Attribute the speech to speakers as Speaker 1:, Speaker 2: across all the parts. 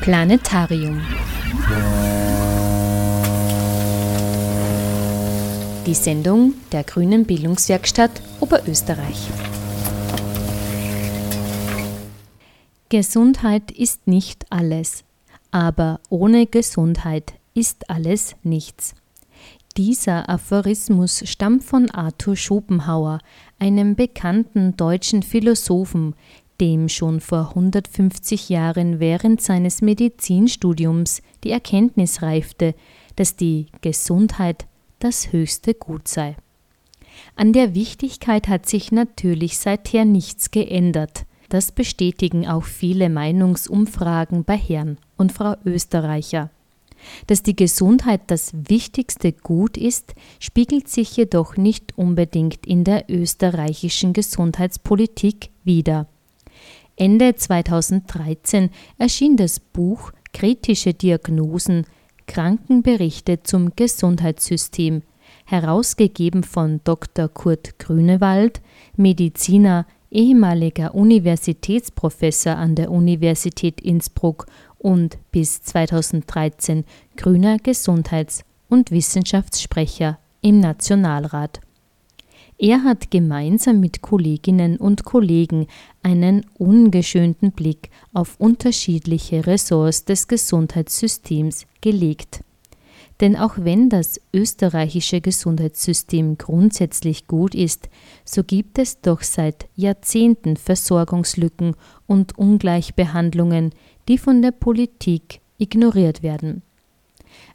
Speaker 1: Planetarium. Die Sendung der Grünen Bildungswerkstatt Oberösterreich. Gesundheit ist nicht alles, aber ohne Gesundheit ist alles nichts. Dieser Aphorismus stammt von Arthur Schopenhauer, einem bekannten deutschen Philosophen, dem schon vor 150 Jahren während seines Medizinstudiums die Erkenntnis reifte, dass die Gesundheit das höchste Gut sei. An der Wichtigkeit hat sich natürlich seither nichts geändert. Das bestätigen auch viele Meinungsumfragen bei Herrn und Frau Österreicher. Dass die Gesundheit das wichtigste Gut ist, spiegelt sich jedoch nicht unbedingt in der österreichischen Gesundheitspolitik wider. Ende 2013 erschien das Buch Kritische Diagnosen Krankenberichte zum Gesundheitssystem, herausgegeben von Dr. Kurt Grünewald, Mediziner, ehemaliger Universitätsprofessor an der Universität Innsbruck und bis 2013 grüner Gesundheits- und Wissenschaftssprecher im Nationalrat. Er hat gemeinsam mit Kolleginnen und Kollegen einen ungeschönten Blick auf unterschiedliche Ressorts des Gesundheitssystems gelegt. Denn auch wenn das österreichische Gesundheitssystem grundsätzlich gut ist, so gibt es doch seit Jahrzehnten Versorgungslücken und Ungleichbehandlungen, die von der Politik ignoriert werden.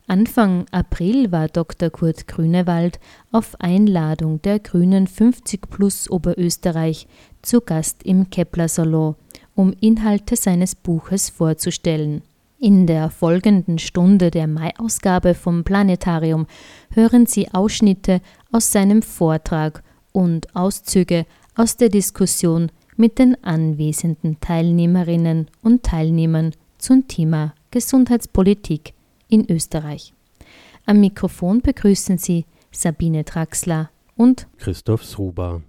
Speaker 1: Anfang April war Dr. Kurt Grünewald auf Einladung der Grünen 50 Plus Oberösterreich zu Gast im Kepler Salon, um Inhalte seines Buches vorzustellen. In der folgenden Stunde der Mai-Ausgabe vom Planetarium hören Sie Ausschnitte aus seinem Vortrag und Auszüge aus der Diskussion mit den anwesenden Teilnehmerinnen und Teilnehmern zum Thema Gesundheitspolitik in Österreich. Am Mikrofon begrüßen Sie Sabine Traxler und
Speaker 2: Christoph Sruba.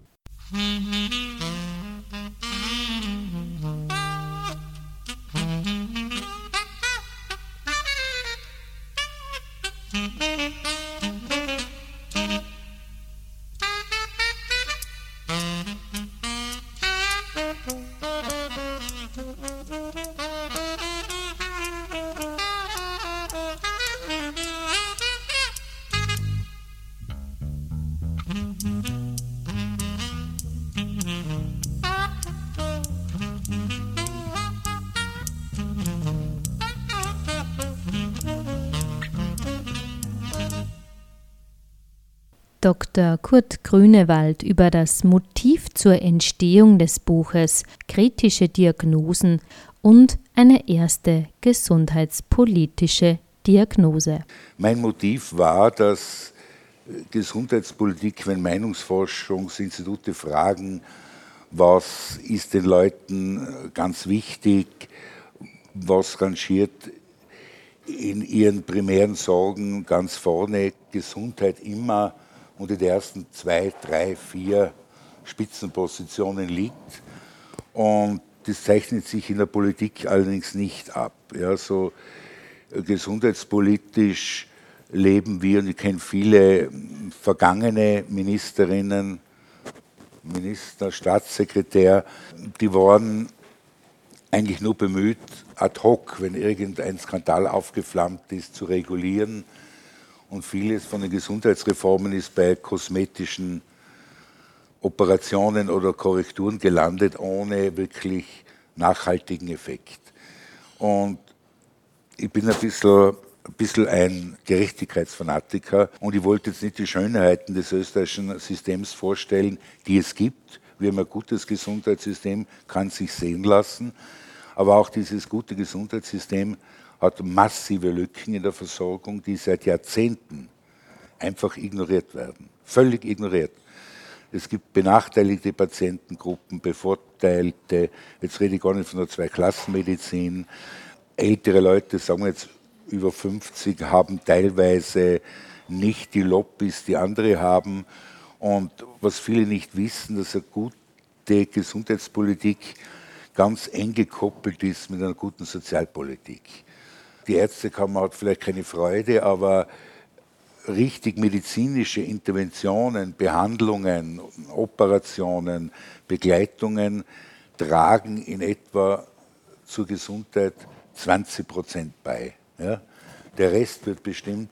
Speaker 1: Dr. Kurt Grünewald über das Motiv zur Entstehung des Buches Kritische Diagnosen und eine erste gesundheitspolitische Diagnose.
Speaker 3: Mein Motiv war, dass Gesundheitspolitik, wenn Meinungsforschungsinstitute fragen, was ist den Leuten ganz wichtig, was rangiert in ihren primären Sorgen ganz vorne, Gesundheit immer unter die ersten zwei, drei, vier Spitzenpositionen liegt. Und das zeichnet sich in der Politik allerdings nicht ab. Ja, so gesundheitspolitisch leben wir, und ich kenne viele vergangene Ministerinnen, Minister, Staatssekretär, die waren eigentlich nur bemüht, ad hoc, wenn irgendein Skandal aufgeflammt ist, zu regulieren und vieles von den Gesundheitsreformen ist bei kosmetischen Operationen oder Korrekturen gelandet, ohne wirklich nachhaltigen Effekt. Und ich bin ein bisschen, ein bisschen ein Gerechtigkeitsfanatiker und ich wollte jetzt nicht die Schönheiten des österreichischen Systems vorstellen, die es gibt. Wir haben ein gutes Gesundheitssystem, kann sich sehen lassen. Aber auch dieses gute Gesundheitssystem hat massive Lücken in der Versorgung, die seit Jahrzehnten einfach ignoriert werden. Völlig ignoriert. Es gibt benachteiligte Patientengruppen, bevorteilte, jetzt rede ich gar nicht von der Zweiklassenmedizin. Ältere Leute, sagen wir jetzt über 50, haben teilweise nicht die Lobbys, die andere haben. Und was viele nicht wissen, dass eine gute Gesundheitspolitik ganz eng gekoppelt ist mit einer guten Sozialpolitik. Die Ärztekammer hat vielleicht keine Freude, aber richtig medizinische Interventionen, Behandlungen, Operationen, Begleitungen tragen in etwa zur Gesundheit 20 Prozent bei. Ja? Der Rest wird bestimmt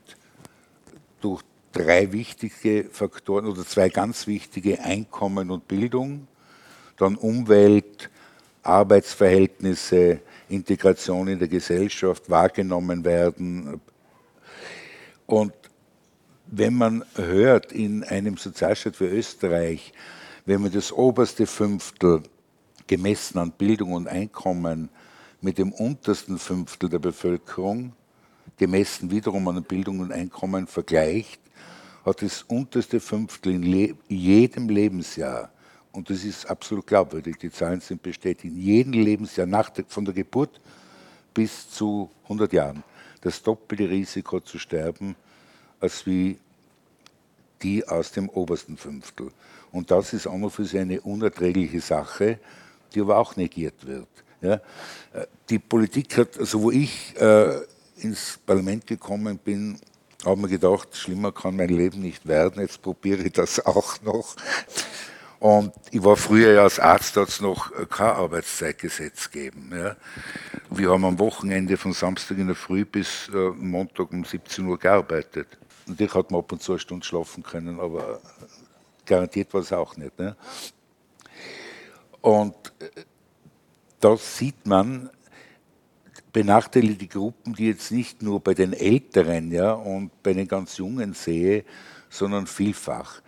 Speaker 3: durch drei wichtige Faktoren oder zwei ganz wichtige Einkommen und Bildung, dann Umwelt, Arbeitsverhältnisse, Integration in der Gesellschaft wahrgenommen werden. Und wenn man hört in einem Sozialstaat wie Österreich, wenn man das oberste Fünftel gemessen an Bildung und Einkommen mit dem untersten Fünftel der Bevölkerung, gemessen wiederum an Bildung und Einkommen vergleicht, hat das unterste Fünftel in jedem Lebensjahr, und das ist absolut glaubwürdig, die Zahlen sind bestätigt, in jedem Lebensjahr nach von der Geburt bis zu 100 Jahren das doppelte Risiko zu sterben als wie die aus dem obersten Fünftel. Und das ist auch noch für sie eine unerträgliche Sache, die aber auch negiert wird. Ja? Die Politik hat, also wo ich äh, ins Parlament gekommen bin, habe mir gedacht, schlimmer kann mein Leben nicht werden, jetzt probiere ich das auch noch. Und ich war früher ja als Arzt, hat es noch kein Arbeitszeitgesetz gegeben. Ja. Wir haben am Wochenende von Samstag in der Früh bis äh, Montag um 17 Uhr gearbeitet. Natürlich hat man ab und zu eine Stunde schlafen können, aber garantiert war es auch nicht. Ne? Und äh, da sieht man benachteiligte Gruppen, die jetzt nicht nur bei den Älteren ja, und bei den ganz Jungen sehe, sondern vielfach.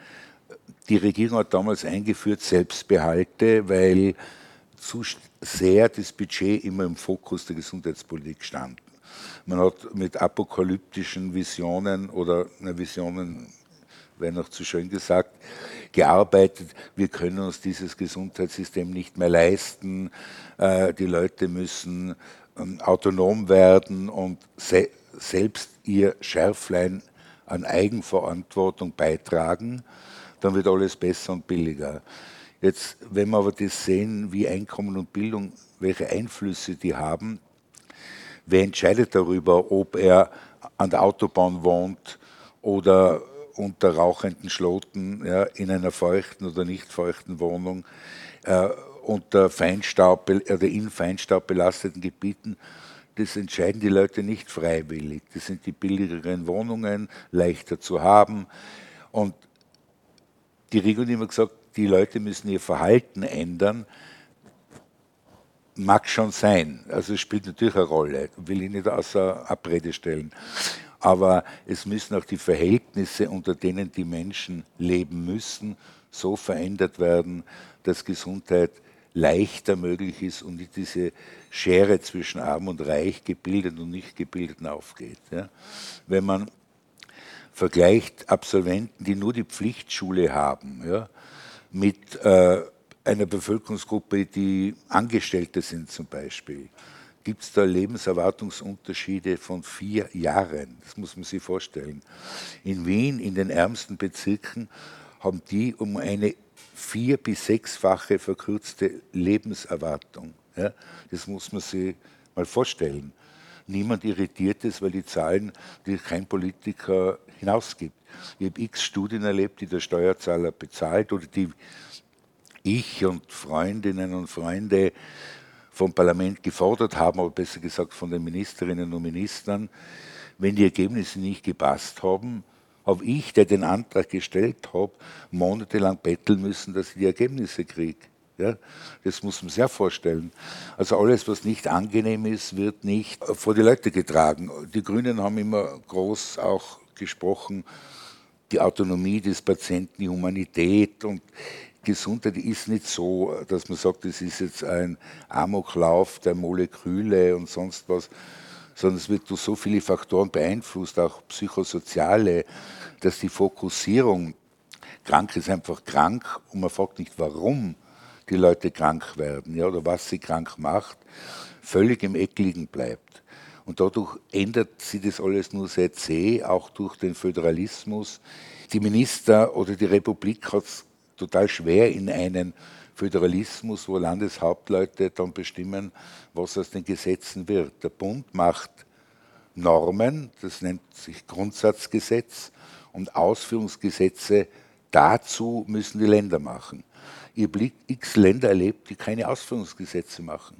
Speaker 3: Die Regierung hat damals eingeführt Selbstbehalte, weil zu sehr das Budget immer im Fokus der Gesundheitspolitik stand. Man hat mit apokalyptischen Visionen oder na, Visionen wäre noch zu schön gesagt, gearbeitet. Wir können uns dieses Gesundheitssystem nicht mehr leisten. Äh, die Leute müssen ähm, autonom werden und se selbst ihr Schärflein an Eigenverantwortung beitragen. Dann wird alles besser und billiger. Jetzt, wenn wir aber das sehen, wie Einkommen und Bildung, welche Einflüsse die haben, Wer entscheidet darüber, ob er an der Autobahn wohnt oder unter rauchenden Schloten ja, in einer feuchten oder nicht feuchten Wohnung, äh, unter Feinstaub oder in Feinstaub belasteten Gebieten? Das entscheiden die Leute nicht freiwillig. Das sind die billigeren Wohnungen, leichter zu haben. Und die hat immer gesagt, die Leute müssen ihr Verhalten ändern, Mag schon sein. Also es spielt natürlich eine Rolle. Will ich nicht außer Abrede stellen. Aber es müssen auch die Verhältnisse, unter denen die Menschen leben müssen, so verändert werden, dass Gesundheit leichter möglich ist und nicht diese Schere zwischen Arm und Reich, gebildet und nicht gebildeten aufgeht. Ja. Wenn man vergleicht Absolventen, die nur die Pflichtschule haben, ja, mit äh, einer Bevölkerungsgruppe, die Angestellte sind zum Beispiel, gibt es da Lebenserwartungsunterschiede von vier Jahren. Das muss man sich vorstellen. In Wien, in den ärmsten Bezirken, haben die um eine vier- bis sechsfache verkürzte Lebenserwartung. Ja, das muss man sich mal vorstellen. Niemand irritiert es, weil die Zahlen, die kein Politiker hinausgibt. Ich habe x Studien erlebt, die der Steuerzahler bezahlt oder die ich und Freundinnen und Freunde vom Parlament gefordert haben, aber besser gesagt von den Ministerinnen und Ministern, wenn die Ergebnisse nicht gepasst haben, habe ich, der den Antrag gestellt habe, monatelang betteln müssen, dass ich die Ergebnisse kriege. Ja, das muss man sich vorstellen. Also alles, was nicht angenehm ist, wird nicht vor die Leute getragen. Die Grünen haben immer groß auch gesprochen, die Autonomie des Patienten, die Humanität. Und Gesundheit ist nicht so, dass man sagt, es ist jetzt ein Amoklauf der Moleküle und sonst was, sondern es wird durch so viele Faktoren beeinflusst, auch psychosoziale, dass die Fokussierung, krank ist einfach krank und man fragt nicht, warum die Leute krank werden ja, oder was sie krank macht, völlig im Eck liegen bleibt. Und dadurch ändert sich das alles nur sehr zäh, auch durch den Föderalismus. Die Minister oder die Republik hat es total schwer in einen Föderalismus, wo Landeshauptleute dann bestimmen, was aus den Gesetzen wird. Der Bund macht Normen, das nennt sich Grundsatzgesetz, und Ausführungsgesetze dazu müssen die Länder machen. Ich habe x Länder erlebt, die keine Ausführungsgesetze machen.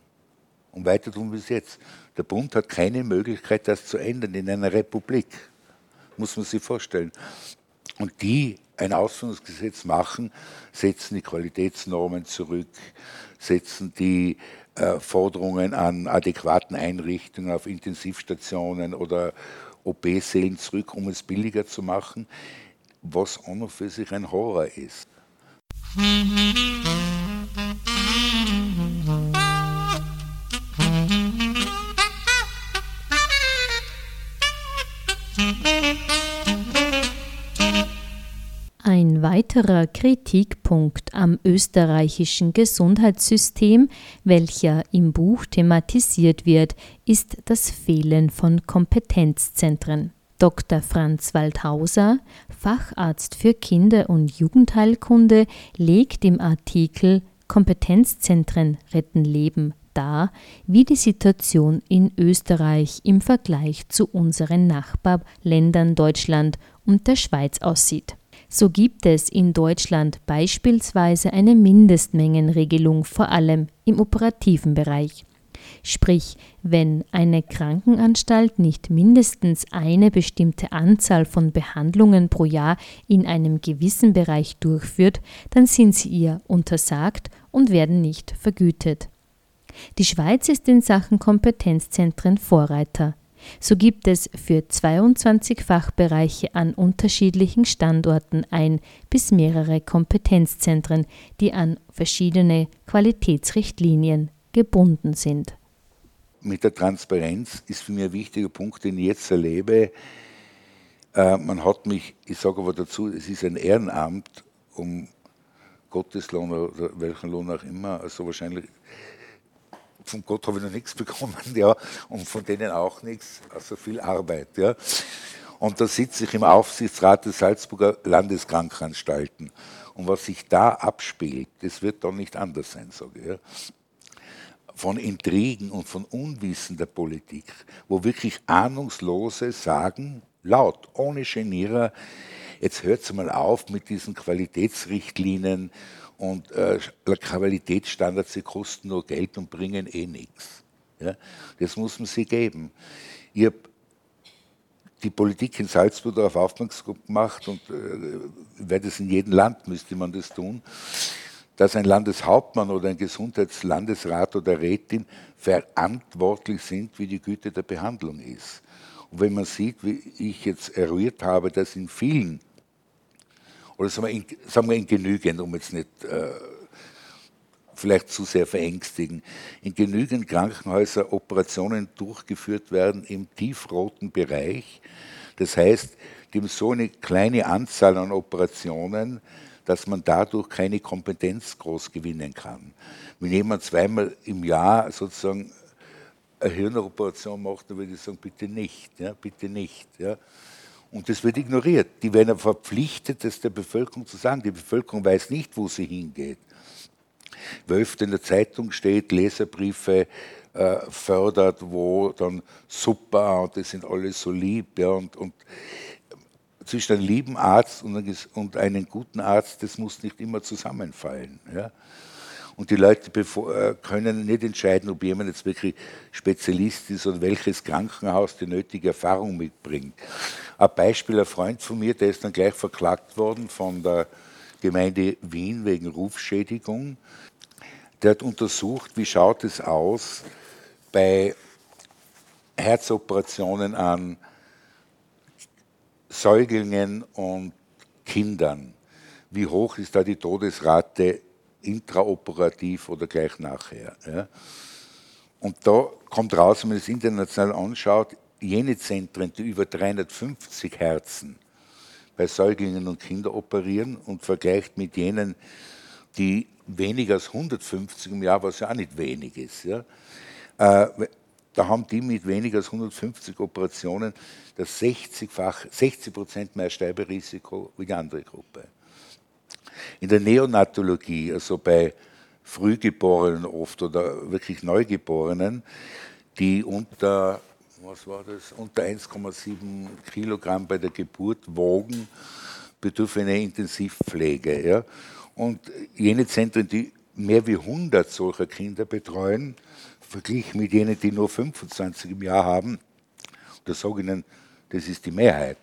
Speaker 3: Und weiter tun wir es jetzt. Der Bund hat keine Möglichkeit, das zu ändern in einer Republik. Muss man sich vorstellen. Und die ein Ausführungsgesetz machen, setzen die Qualitätsnormen zurück, setzen die äh, Forderungen an adäquaten Einrichtungen auf Intensivstationen oder OP-Sälen zurück, um es billiger zu machen, was an und für sich ein Horror ist.
Speaker 1: Ein weiterer Kritikpunkt am österreichischen Gesundheitssystem, welcher im Buch thematisiert wird, ist das Fehlen von Kompetenzzentren. Dr. Franz Waldhauser, Facharzt für Kinder- und Jugendheilkunde, legt im Artikel Kompetenzzentren retten Leben dar, wie die Situation in Österreich im Vergleich zu unseren Nachbarländern Deutschland und der Schweiz aussieht. So gibt es in Deutschland beispielsweise eine Mindestmengenregelung vor allem im operativen Bereich. Sprich, wenn eine Krankenanstalt nicht mindestens eine bestimmte Anzahl von Behandlungen pro Jahr in einem gewissen Bereich durchführt, dann sind sie ihr untersagt und werden nicht vergütet. Die Schweiz ist in Sachen Kompetenzzentren Vorreiter. So gibt es für 22 Fachbereiche an unterschiedlichen Standorten ein bis mehrere Kompetenzzentren, die an verschiedene Qualitätsrichtlinien gebunden sind.
Speaker 3: Mit der Transparenz ist für mich ein wichtiger Punkt, den ich jetzt erlebe. Äh, man hat mich, ich sage aber dazu, es ist ein Ehrenamt, um Gotteslohn oder welchen Lohn auch immer, also wahrscheinlich von Gott habe ich noch nichts bekommen, ja, und von denen auch nichts, also viel Arbeit, ja. Und da sitze ich im Aufsichtsrat des Salzburger Landeskrankenanstalten. Und was sich da abspielt, das wird doch nicht anders sein, sage ich. Ja. Von Intrigen und von Unwissen der Politik, wo wirklich Ahnungslose sagen, laut, ohne Genierer, jetzt hört mal auf mit diesen Qualitätsrichtlinien und äh, Qualitätsstandards, sie kosten nur Geld und bringen eh nichts. Ja? Das muss man sie geben. Ich habe die Politik in Salzburg darauf aufmerksam gemacht und äh, werde es in jedem Land müsste man das tun, dass ein Landeshauptmann oder ein Gesundheitslandesrat oder Rätin verantwortlich sind, wie die Güte der Behandlung ist. Und wenn man sieht, wie ich jetzt eruiert habe, dass in vielen oder sagen wir in, sagen wir in genügend, um jetzt nicht äh, vielleicht zu sehr verängstigen, in genügend Krankenhäusern Operationen durchgeführt werden im tiefroten Bereich. Das heißt, haben so eine kleine Anzahl an Operationen, dass man dadurch keine Kompetenz groß gewinnen kann. Wenn jemand zweimal im Jahr sozusagen eine Hirnoperation macht, dann würde ich sagen, bitte nicht, ja, bitte nicht. Ja. Und das wird ignoriert. Die werden verpflichtet, das der Bevölkerung zu sagen. Die Bevölkerung weiß nicht, wo sie hingeht. Weil öfter in der Zeitung steht, Leserbriefe äh, fördert, wo dann super und das sind alle so lieb. Ja, und, und zwischen einem lieben Arzt und einem, guten Arzt, das muss nicht immer zusammenfallen. Ja. Und die Leute äh, können nicht entscheiden, ob jemand jetzt wirklich Spezialist ist und welches Krankenhaus die nötige Erfahrung mitbringt. Ein Beispiel, ein Freund von mir, der ist dann gleich verklagt worden von der Gemeinde Wien wegen Rufschädigung. Der hat untersucht, wie schaut es aus bei Herzoperationen an Säuglingen und Kindern. Wie hoch ist da die Todesrate intraoperativ oder gleich nachher. Ja. Und da kommt raus, wenn man das international anschaut, jene Zentren, die über 350 Herzen bei Säuglingen und Kindern operieren und vergleicht mit jenen, die weniger als 150 im Jahr, was ja auch nicht wenig ist. Ja. Äh, da haben die mit weniger als 150 Operationen das 60-fach, 60 Prozent mehr Sterberisiko wie die andere Gruppe. In der Neonatologie, also bei Frühgeborenen oft oder wirklich Neugeborenen, die unter, unter 1,7 Kilogramm bei der Geburt wogen, bedürfen eine Intensivpflege. Ja? Und jene Zentren, die mehr wie 100 solcher Kinder betreuen, verglichen mit jenen, die nur 25 im Jahr haben, da sage ich Ihnen, das ist die Mehrheit,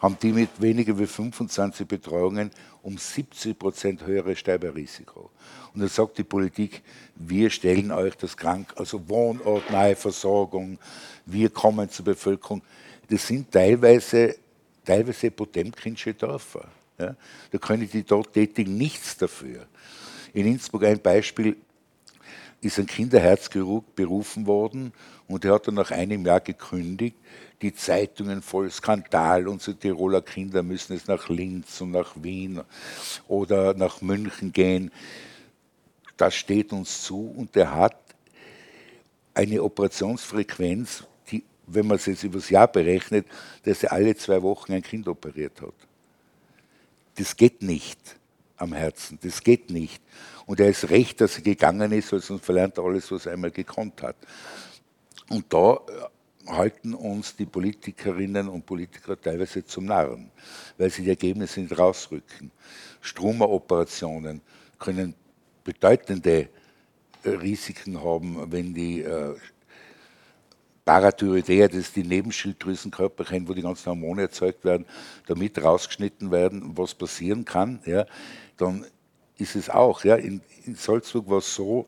Speaker 3: haben die mit weniger wie 25 Betreuungen um 70 Prozent höheres Sterberisiko. Und dann sagt die Politik, wir stellen euch das krank, also Wohnort, nahe Versorgung, wir kommen zur Bevölkerung. Das sind teilweise, teilweise potemkinsche Dörfer. Ja? Da können die dort Tätigen nichts dafür. In Innsbruck ein Beispiel, ist ein Kinderherzchirurg berufen worden und er hat dann nach einem Jahr gekündigt, die Zeitungen voll Skandal, unsere Tiroler Kinder müssen jetzt nach Linz und nach Wien oder nach München gehen. Das steht uns zu und er hat eine Operationsfrequenz, die, wenn man es jetzt übers Jahr berechnet, dass er alle zwei Wochen ein Kind operiert hat. Das geht nicht am Herzen, das geht nicht. Und er ist recht, dass er gegangen ist, weil sonst verlernt er alles, was er einmal gekonnt hat. Und da äh, halten uns die Politikerinnen und Politiker teilweise zum Narren, weil sie die Ergebnisse nicht rausrücken. Stromeroperationen können bedeutende äh, Risiken haben, wenn die äh, Parathyroidea, das ist die Nebenschilddrüsenkörperchen, wo die ganzen Hormone erzeugt werden, damit rausgeschnitten werden, was passieren kann, ja, dann ist es auch. Ja. In, in Salzburg war es so,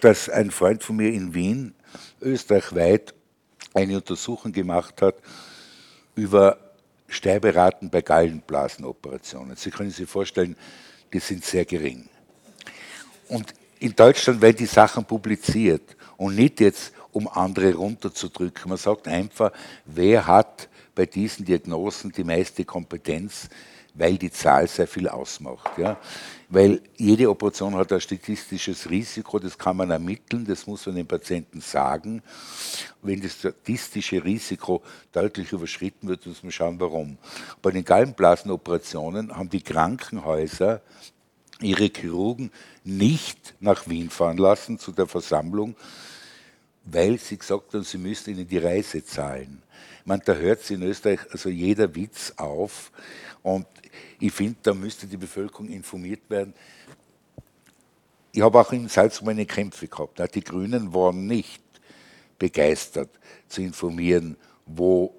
Speaker 3: dass ein Freund von mir in Wien österreichweit eine Untersuchung gemacht hat über Sterberaten bei Gallenblasenoperationen. Sie können sich vorstellen, die sind sehr gering. Und in Deutschland werden die Sachen publiziert und nicht jetzt, um andere runterzudrücken. Man sagt einfach, wer hat bei diesen Diagnosen die meiste Kompetenz, weil die Zahl sehr viel ausmacht. Ja? Weil jede Operation hat ein statistisches Risiko, das kann man ermitteln, das muss man den Patienten sagen. Wenn das statistische Risiko deutlich überschritten wird, muss man schauen, warum. Bei den Gallenblasenoperationen haben die Krankenhäuser ihre Chirurgen nicht nach Wien fahren lassen zu der Versammlung, weil sie gesagt haben, sie müssten ihnen die Reise zahlen. Man, da hört sie in Österreich also jeder Witz auf. Und ich finde, da müsste die Bevölkerung informiert werden. Ich habe auch in Salzburg meine Kämpfe gehabt. Die Grünen waren nicht begeistert zu informieren, wo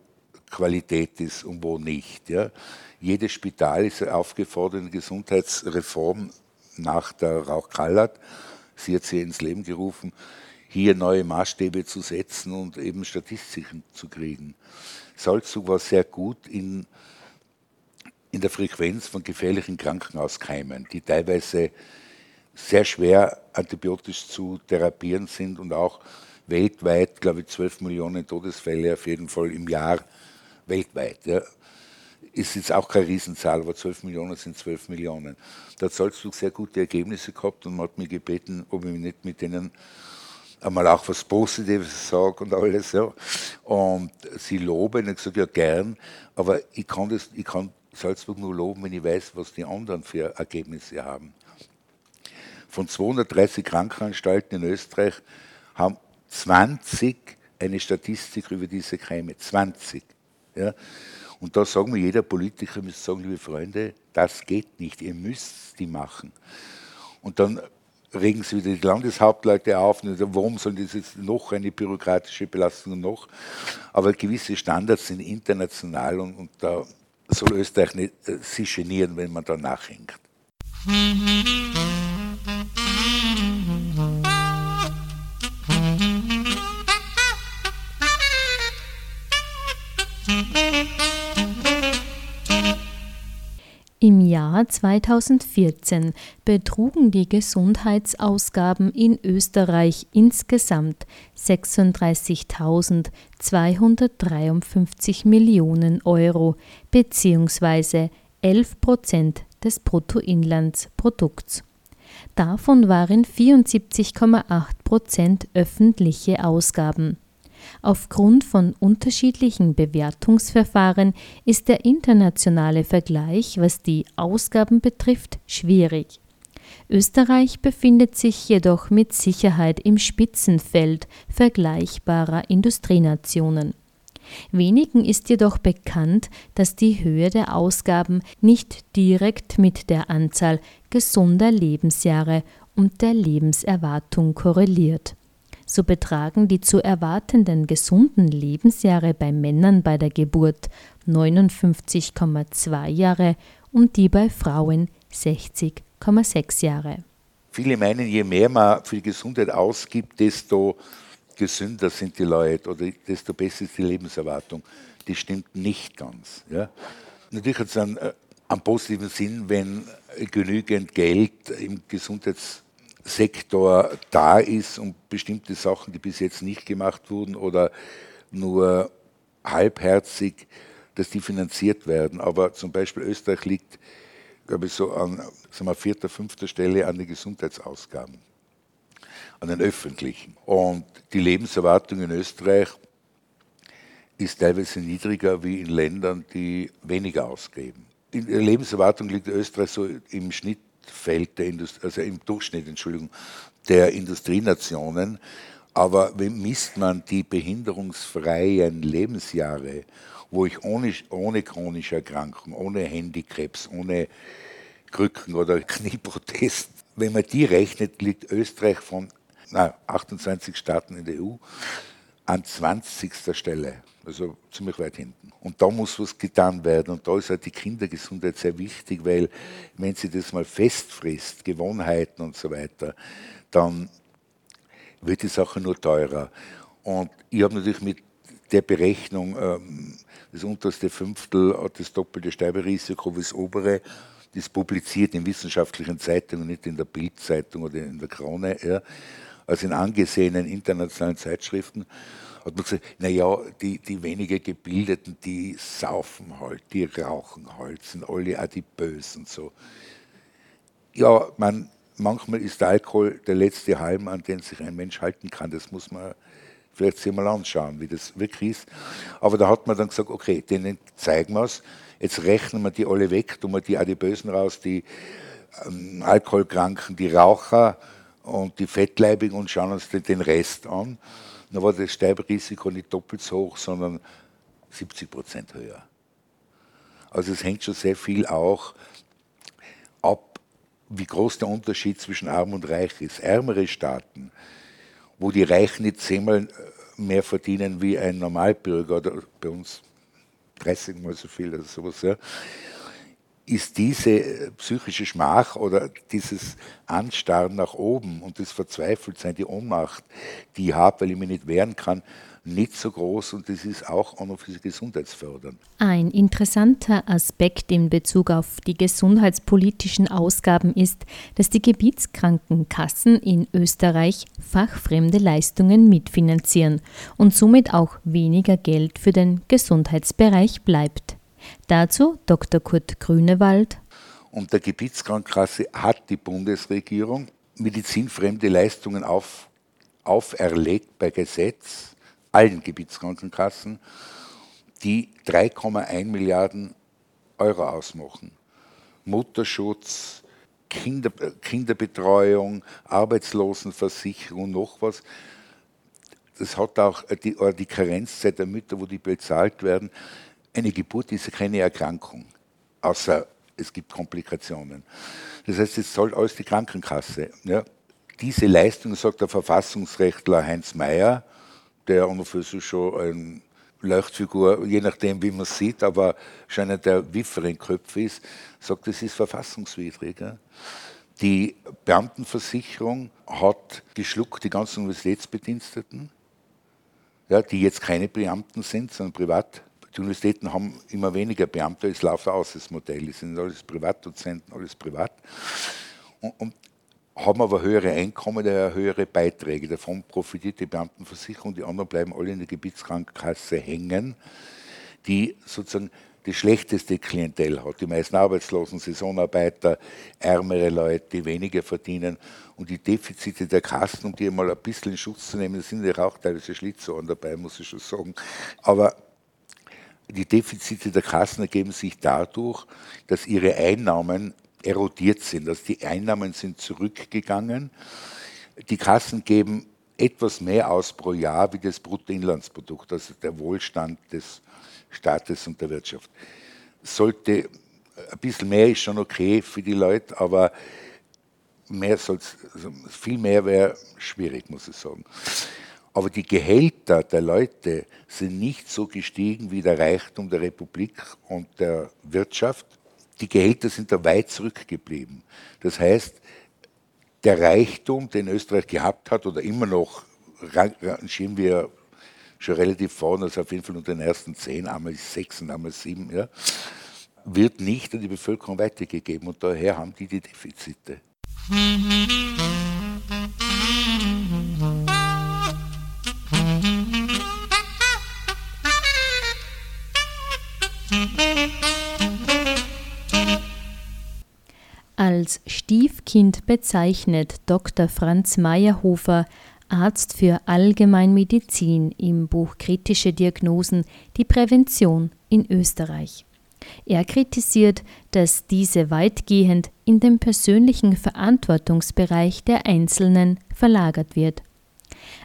Speaker 3: Qualität ist und wo nicht. Ja. Jedes Spital ist aufgefordert, eine Gesundheitsreform nach der Rauch-Kallert, sie hat sie ins Leben gerufen, hier neue Maßstäbe zu setzen und eben Statistiken zu kriegen. Salzburg war sehr gut in in der Frequenz von gefährlichen Krankenhauskeimen, die teilweise sehr schwer antibiotisch zu therapieren sind und auch weltweit, glaube ich, 12 Millionen Todesfälle auf jeden Fall im Jahr weltweit. Ja. Ist jetzt auch keine Riesenzahl, aber 12 Millionen sind 12 Millionen. Da hat Salzburg sehr gute Ergebnisse gehabt und man hat mich gebeten, ob ich nicht mit denen einmal auch was Positives sage und alles. Ja. Und sie loben, ich habe gesagt, ja gern, aber ich kann, das, ich kann Salzburg nur loben, wenn ich weiß, was die anderen für Ergebnisse haben. Von 230 Krankenanstalten in Österreich haben 20 eine Statistik über diese Keime. 20. Ja. Und da sagen wir, jeder Politiker müsste sagen, liebe Freunde, das geht nicht, ihr müsst die machen. Und dann regen sie wieder die Landeshauptleute auf, warum soll das jetzt noch eine bürokratische Belastung noch? Aber gewisse Standards sind international und, und da soll Österreich nicht äh, sich genieren, wenn man da nachhängt.
Speaker 1: Jahr 2014 betrugen die Gesundheitsausgaben in Österreich insgesamt 36.253 Millionen Euro bzw. 11 Prozent des Bruttoinlandsprodukts. Davon waren 74,8 Prozent öffentliche Ausgaben. Aufgrund von unterschiedlichen Bewertungsverfahren ist der internationale Vergleich, was die Ausgaben betrifft, schwierig. Österreich befindet sich jedoch mit Sicherheit im Spitzenfeld vergleichbarer Industrienationen. Wenigen ist jedoch bekannt, dass die Höhe der Ausgaben nicht direkt mit der Anzahl gesunder Lebensjahre und der Lebenserwartung korreliert. So betragen die zu erwartenden gesunden Lebensjahre bei Männern bei der Geburt 59,2 Jahre und die bei Frauen 60,6 Jahre.
Speaker 3: Viele meinen, je mehr man für die Gesundheit ausgibt, desto gesünder sind die Leute oder desto besser ist die Lebenserwartung. Das stimmt nicht ganz. Ja. Natürlich hat es einen, äh, einen positiven Sinn, wenn genügend Geld im Gesundheitssektor da ist, um bestimmte Sachen, die bis jetzt nicht gemacht wurden oder nur halbherzig, dass die finanziert werden. Aber zum Beispiel Österreich liegt, glaube ich, so an sagen wir, vierter, fünfter Stelle an den Gesundheitsausgaben an den öffentlichen. Und die Lebenserwartung in Österreich ist teilweise niedriger wie in Ländern, die weniger ausgeben. In der Lebenserwartung liegt Österreich so im Schnittfeld, der Indust also im Durchschnitt, Entschuldigung, der Industrienationen. Aber misst man die behinderungsfreien Lebensjahre, wo ich ohne, ohne chronische Erkrankung, ohne Handicaps, ohne Krücken oder Knieprothesen, wenn man die rechnet, liegt Österreich von na, 28 Staaten in der EU an 20. Stelle, also ziemlich weit hinten. Und da muss was getan werden. Und da ist halt die Kindergesundheit sehr wichtig, weil wenn sie das mal festfrisst, Gewohnheiten und so weiter, dann wird die Sache nur teurer. Und ich habe natürlich mit der Berechnung, ähm, das unterste Fünftel hat das doppelte Sterberisiko wie das obere, das publiziert in wissenschaftlichen Zeitungen, nicht in der Bildzeitung oder in der Krone. Ja also in angesehenen internationalen Zeitschriften, hat man gesagt, naja, die, die weniger Gebildeten, die saufen halt, die rauchen halt, sind alle adipös und so. Ja, man, manchmal ist der Alkohol der letzte Halm, an den sich ein Mensch halten kann. Das muss man vielleicht sich mal anschauen, wie das wirklich ist. Aber da hat man dann gesagt, okay, denen zeigen wir es. Jetzt rechnen wir die alle weg, tun wir die Adipösen raus, die ähm, Alkoholkranken, die Raucher, und die Fettleibigen und schauen uns den Rest an. Dann war das Sterberisiko nicht doppelt so hoch, sondern 70 Prozent höher. Also es hängt schon sehr viel auch ab, wie groß der Unterschied zwischen Arm und Reich ist. Ärmere Staaten, wo die Reichen nicht zehnmal mehr verdienen wie ein Normalbürger oder bei uns 30 mal so viel oder sowas, ja, ist diese äh, psychische Schmach oder dieses Anstarren nach oben und das Verzweifeltsein, die Ohnmacht, die ich habe, weil ich mich nicht wehren kann, nicht so groß und das ist auch an und für sich gesundheitsfördernd.
Speaker 1: Ein interessanter Aspekt in Bezug auf die gesundheitspolitischen Ausgaben ist, dass die Gebietskrankenkassen in Österreich fachfremde Leistungen mitfinanzieren und somit auch weniger Geld für den Gesundheitsbereich bleibt. Dazu Dr. Kurt Grünewald.
Speaker 3: Und der Gebietskrankenkasse hat die Bundesregierung medizinfremde Leistungen auf, auferlegt bei Gesetz, allen Gebietskrankenkassen, die 3,1 Milliarden Euro ausmachen. Mutterschutz, Kinder, Kinderbetreuung, Arbeitslosenversicherung, noch was. Das hat auch die, die Karenzzeit der Mütter, wo die bezahlt werden eine Geburt ist keine Erkrankung, außer es gibt Komplikationen. Das heißt, es zahlt alles die Krankenkasse. Ja. Diese Leistung, sagt der Verfassungsrechtler Heinz Mayer, der für sich schon ein Leuchtfigur, je nachdem, wie man es sieht, aber schon einer der wifferen Köpfe ist, sagt, das ist verfassungswidrig. Ja. Die Beamtenversicherung hat geschluckt die ganzen Universitätsbediensteten, ja, die jetzt keine Beamten sind, sondern privat die Universitäten haben immer weniger Beamte, es läuft aus, das Modell. Es sind alles Privatdozenten, alles privat. Und, und haben aber höhere Einkommen, daher höhere Beiträge. Davon profitiert die Beamtenversicherung, die anderen bleiben alle in der Gebietskrankenkasse hängen, die sozusagen das schlechteste Klientel hat. Die meisten Arbeitslosen, Saisonarbeiter, ärmere Leute, die weniger verdienen. Und die Defizite der Kassen, um die einmal ein bisschen in Schutz zu nehmen, sind ja auch teilweise Schlitzohren dabei, muss ich schon sagen. Aber die Defizite der Kassen ergeben sich dadurch, dass ihre Einnahmen erodiert sind. Also die Einnahmen sind zurückgegangen. Die Kassen geben etwas mehr aus pro Jahr wie das Bruttoinlandsprodukt, also der Wohlstand des Staates und der Wirtschaft. Sollte ein bisschen mehr ist schon okay für die Leute, aber mehr soll's, also viel mehr wäre schwierig, muss ich sagen. Aber die Gehälter der Leute sind nicht so gestiegen wie der Reichtum der Republik und der Wirtschaft. Die Gehälter sind da weit zurückgeblieben. Das heißt, der Reichtum, den Österreich gehabt hat oder immer noch, rangieren wir schon relativ vorne, also auf jeden Fall unter den ersten zehn, einmal sechs und einmal sieben, ja, wird nicht an die Bevölkerung weitergegeben und daher haben die die Defizite.
Speaker 1: Als Stiefkind bezeichnet Dr. Franz Meyerhofer, Arzt für Allgemeinmedizin im Buch Kritische Diagnosen, die Prävention in Österreich. Er kritisiert, dass diese weitgehend in den persönlichen Verantwortungsbereich der Einzelnen verlagert wird.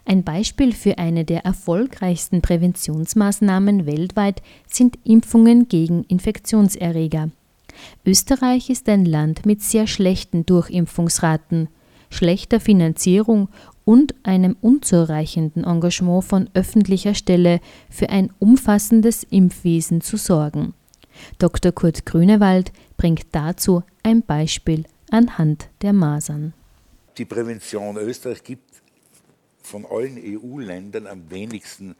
Speaker 1: Ein Beispiel für eine der erfolgreichsten Präventionsmaßnahmen weltweit sind Impfungen gegen Infektionserreger. Österreich ist ein Land mit sehr schlechten Durchimpfungsraten, schlechter Finanzierung und einem unzureichenden Engagement von öffentlicher Stelle für ein umfassendes Impfwesen zu sorgen. Dr. Kurt Grünewald bringt dazu ein Beispiel anhand der Masern.
Speaker 3: Die Prävention Österreich gibt von allen EU-Ländern am wenigsten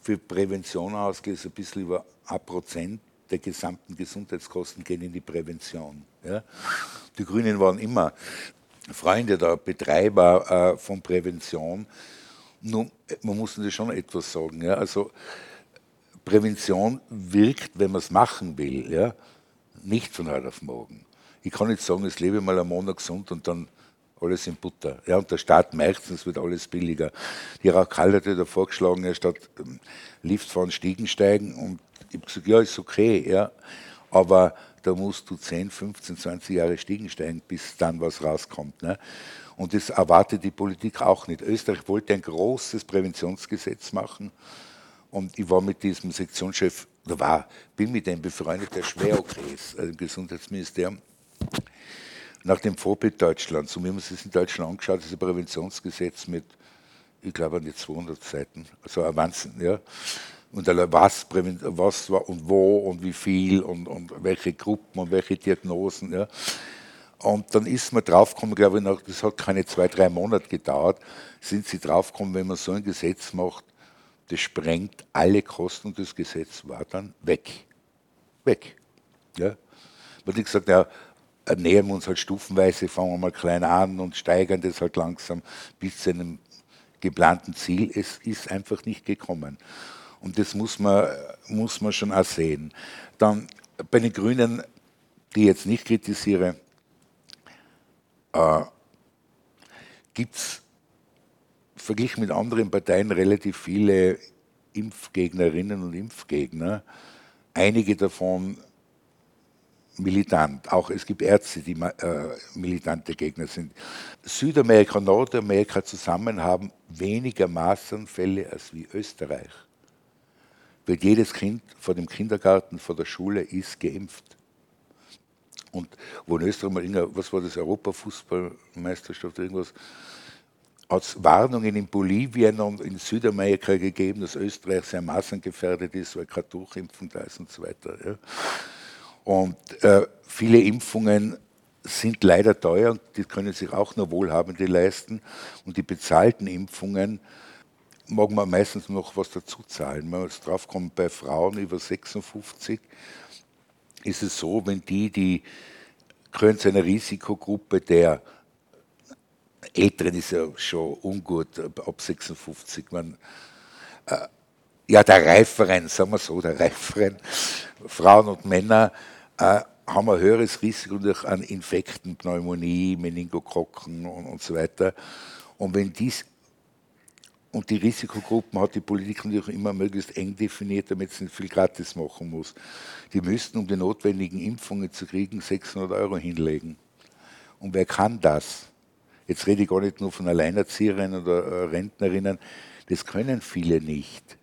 Speaker 3: für Prävention ausgeht, ein bisschen über ein Prozent der gesamten Gesundheitskosten gehen in die Prävention. Ja. Die Grünen waren immer Freunde der Betreiber äh, von Prävention. Nun, man muss das schon etwas sagen. Ja. Also Prävention wirkt, wenn man es machen will, ja, nicht von heute auf morgen. Ich kann nicht sagen, es lebe mal einen Monat gesund und dann alles in Butter. Ja, und der Staat merkt es wird alles billiger. Die Rakal hat ja da vorgeschlagen, er statt ähm, Lift fahren, Stiegen steigen und ich habe gesagt, ja, ist okay, ja, aber da musst du 10, 15, 20 Jahre Stiegen steigen, bis dann was rauskommt. Ne? Und das erwartet die Politik auch nicht. Österreich wollte ein großes Präventionsgesetz machen und ich war mit diesem Sektionschef, da war, bin mit dem befreundet, der schwer okay ist, also im Gesundheitsministerium, nach dem Vorbild Deutschlands. Und wir haben uns das in Deutschland angeschaut, das ist ein Präventionsgesetz mit, ich glaube, an die 200 Seiten, also ein Wahnsinn, ja und was, was und wo und wie viel und, und welche Gruppen und welche Diagnosen. Ja. Und dann ist man draufgekommen, glaube ich, das hat keine zwei, drei Monate gedauert, sind sie draufgekommen, wenn man so ein Gesetz macht, das sprengt alle Kosten und das Gesetz war dann weg. Weg. Ja. Man hat gesagt, ja, ernähren wir uns halt stufenweise, fangen wir mal klein an und steigern das halt langsam bis zu einem geplanten Ziel. Es ist einfach nicht gekommen. Und das muss man, muss man schon auch sehen. Dann bei den Grünen, die ich jetzt nicht kritisiere, äh, gibt es verglichen mit anderen Parteien relativ viele Impfgegnerinnen und Impfgegner. Einige davon militant. Auch es gibt Ärzte, die äh, militante Gegner sind. Südamerika und Nordamerika zusammen haben weniger Masernfälle als wie Österreich wird jedes Kind vor dem Kindergarten, vor der Schule ist geimpft. Und wo in Österreich mal, was war das, Europafußballmeisterschaft, irgendwas, hat es Warnungen in Bolivien und in Südamerika gegeben, dass Österreich sehr massengefährdet ist, weil keine Durchimpfung da ist und so weiter. Ja. Und äh, viele Impfungen sind leider teuer die können sich auch nur Wohlhabende leisten. Und die bezahlten Impfungen mag man meistens noch was dazu zahlen. Wenn man jetzt draufkommt, bei Frauen über 56 ist es so, wenn die, die gehören zu einer Risikogruppe der Älteren ist ja schon ungut, ab 56. Man, äh, ja, der Reiferen, sagen wir so, der Reiferen, Frauen und Männer äh, haben ein höheres Risiko durch an Infekten, Pneumonie, Meningokokken und, und so weiter. Und wenn dies und die Risikogruppen hat die Politik natürlich immer möglichst eng definiert, damit sie nicht viel gratis machen muss. Die müssten, um die notwendigen Impfungen zu kriegen, 600 Euro hinlegen. Und wer kann das? Jetzt rede ich gar nicht nur von Alleinerzieherinnen oder äh, Rentnerinnen. Das können viele nicht.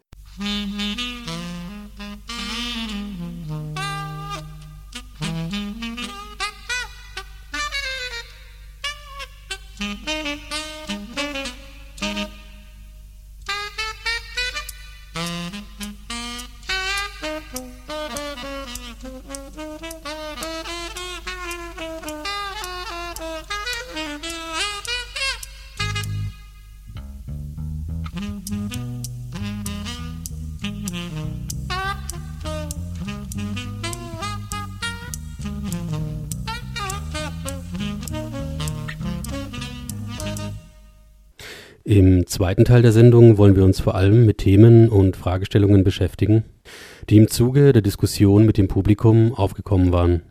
Speaker 2: Zweiten Teil der Sendung wollen wir uns vor allem mit Themen und Fragestellungen beschäftigen, die im Zuge der Diskussion mit dem Publikum aufgekommen waren.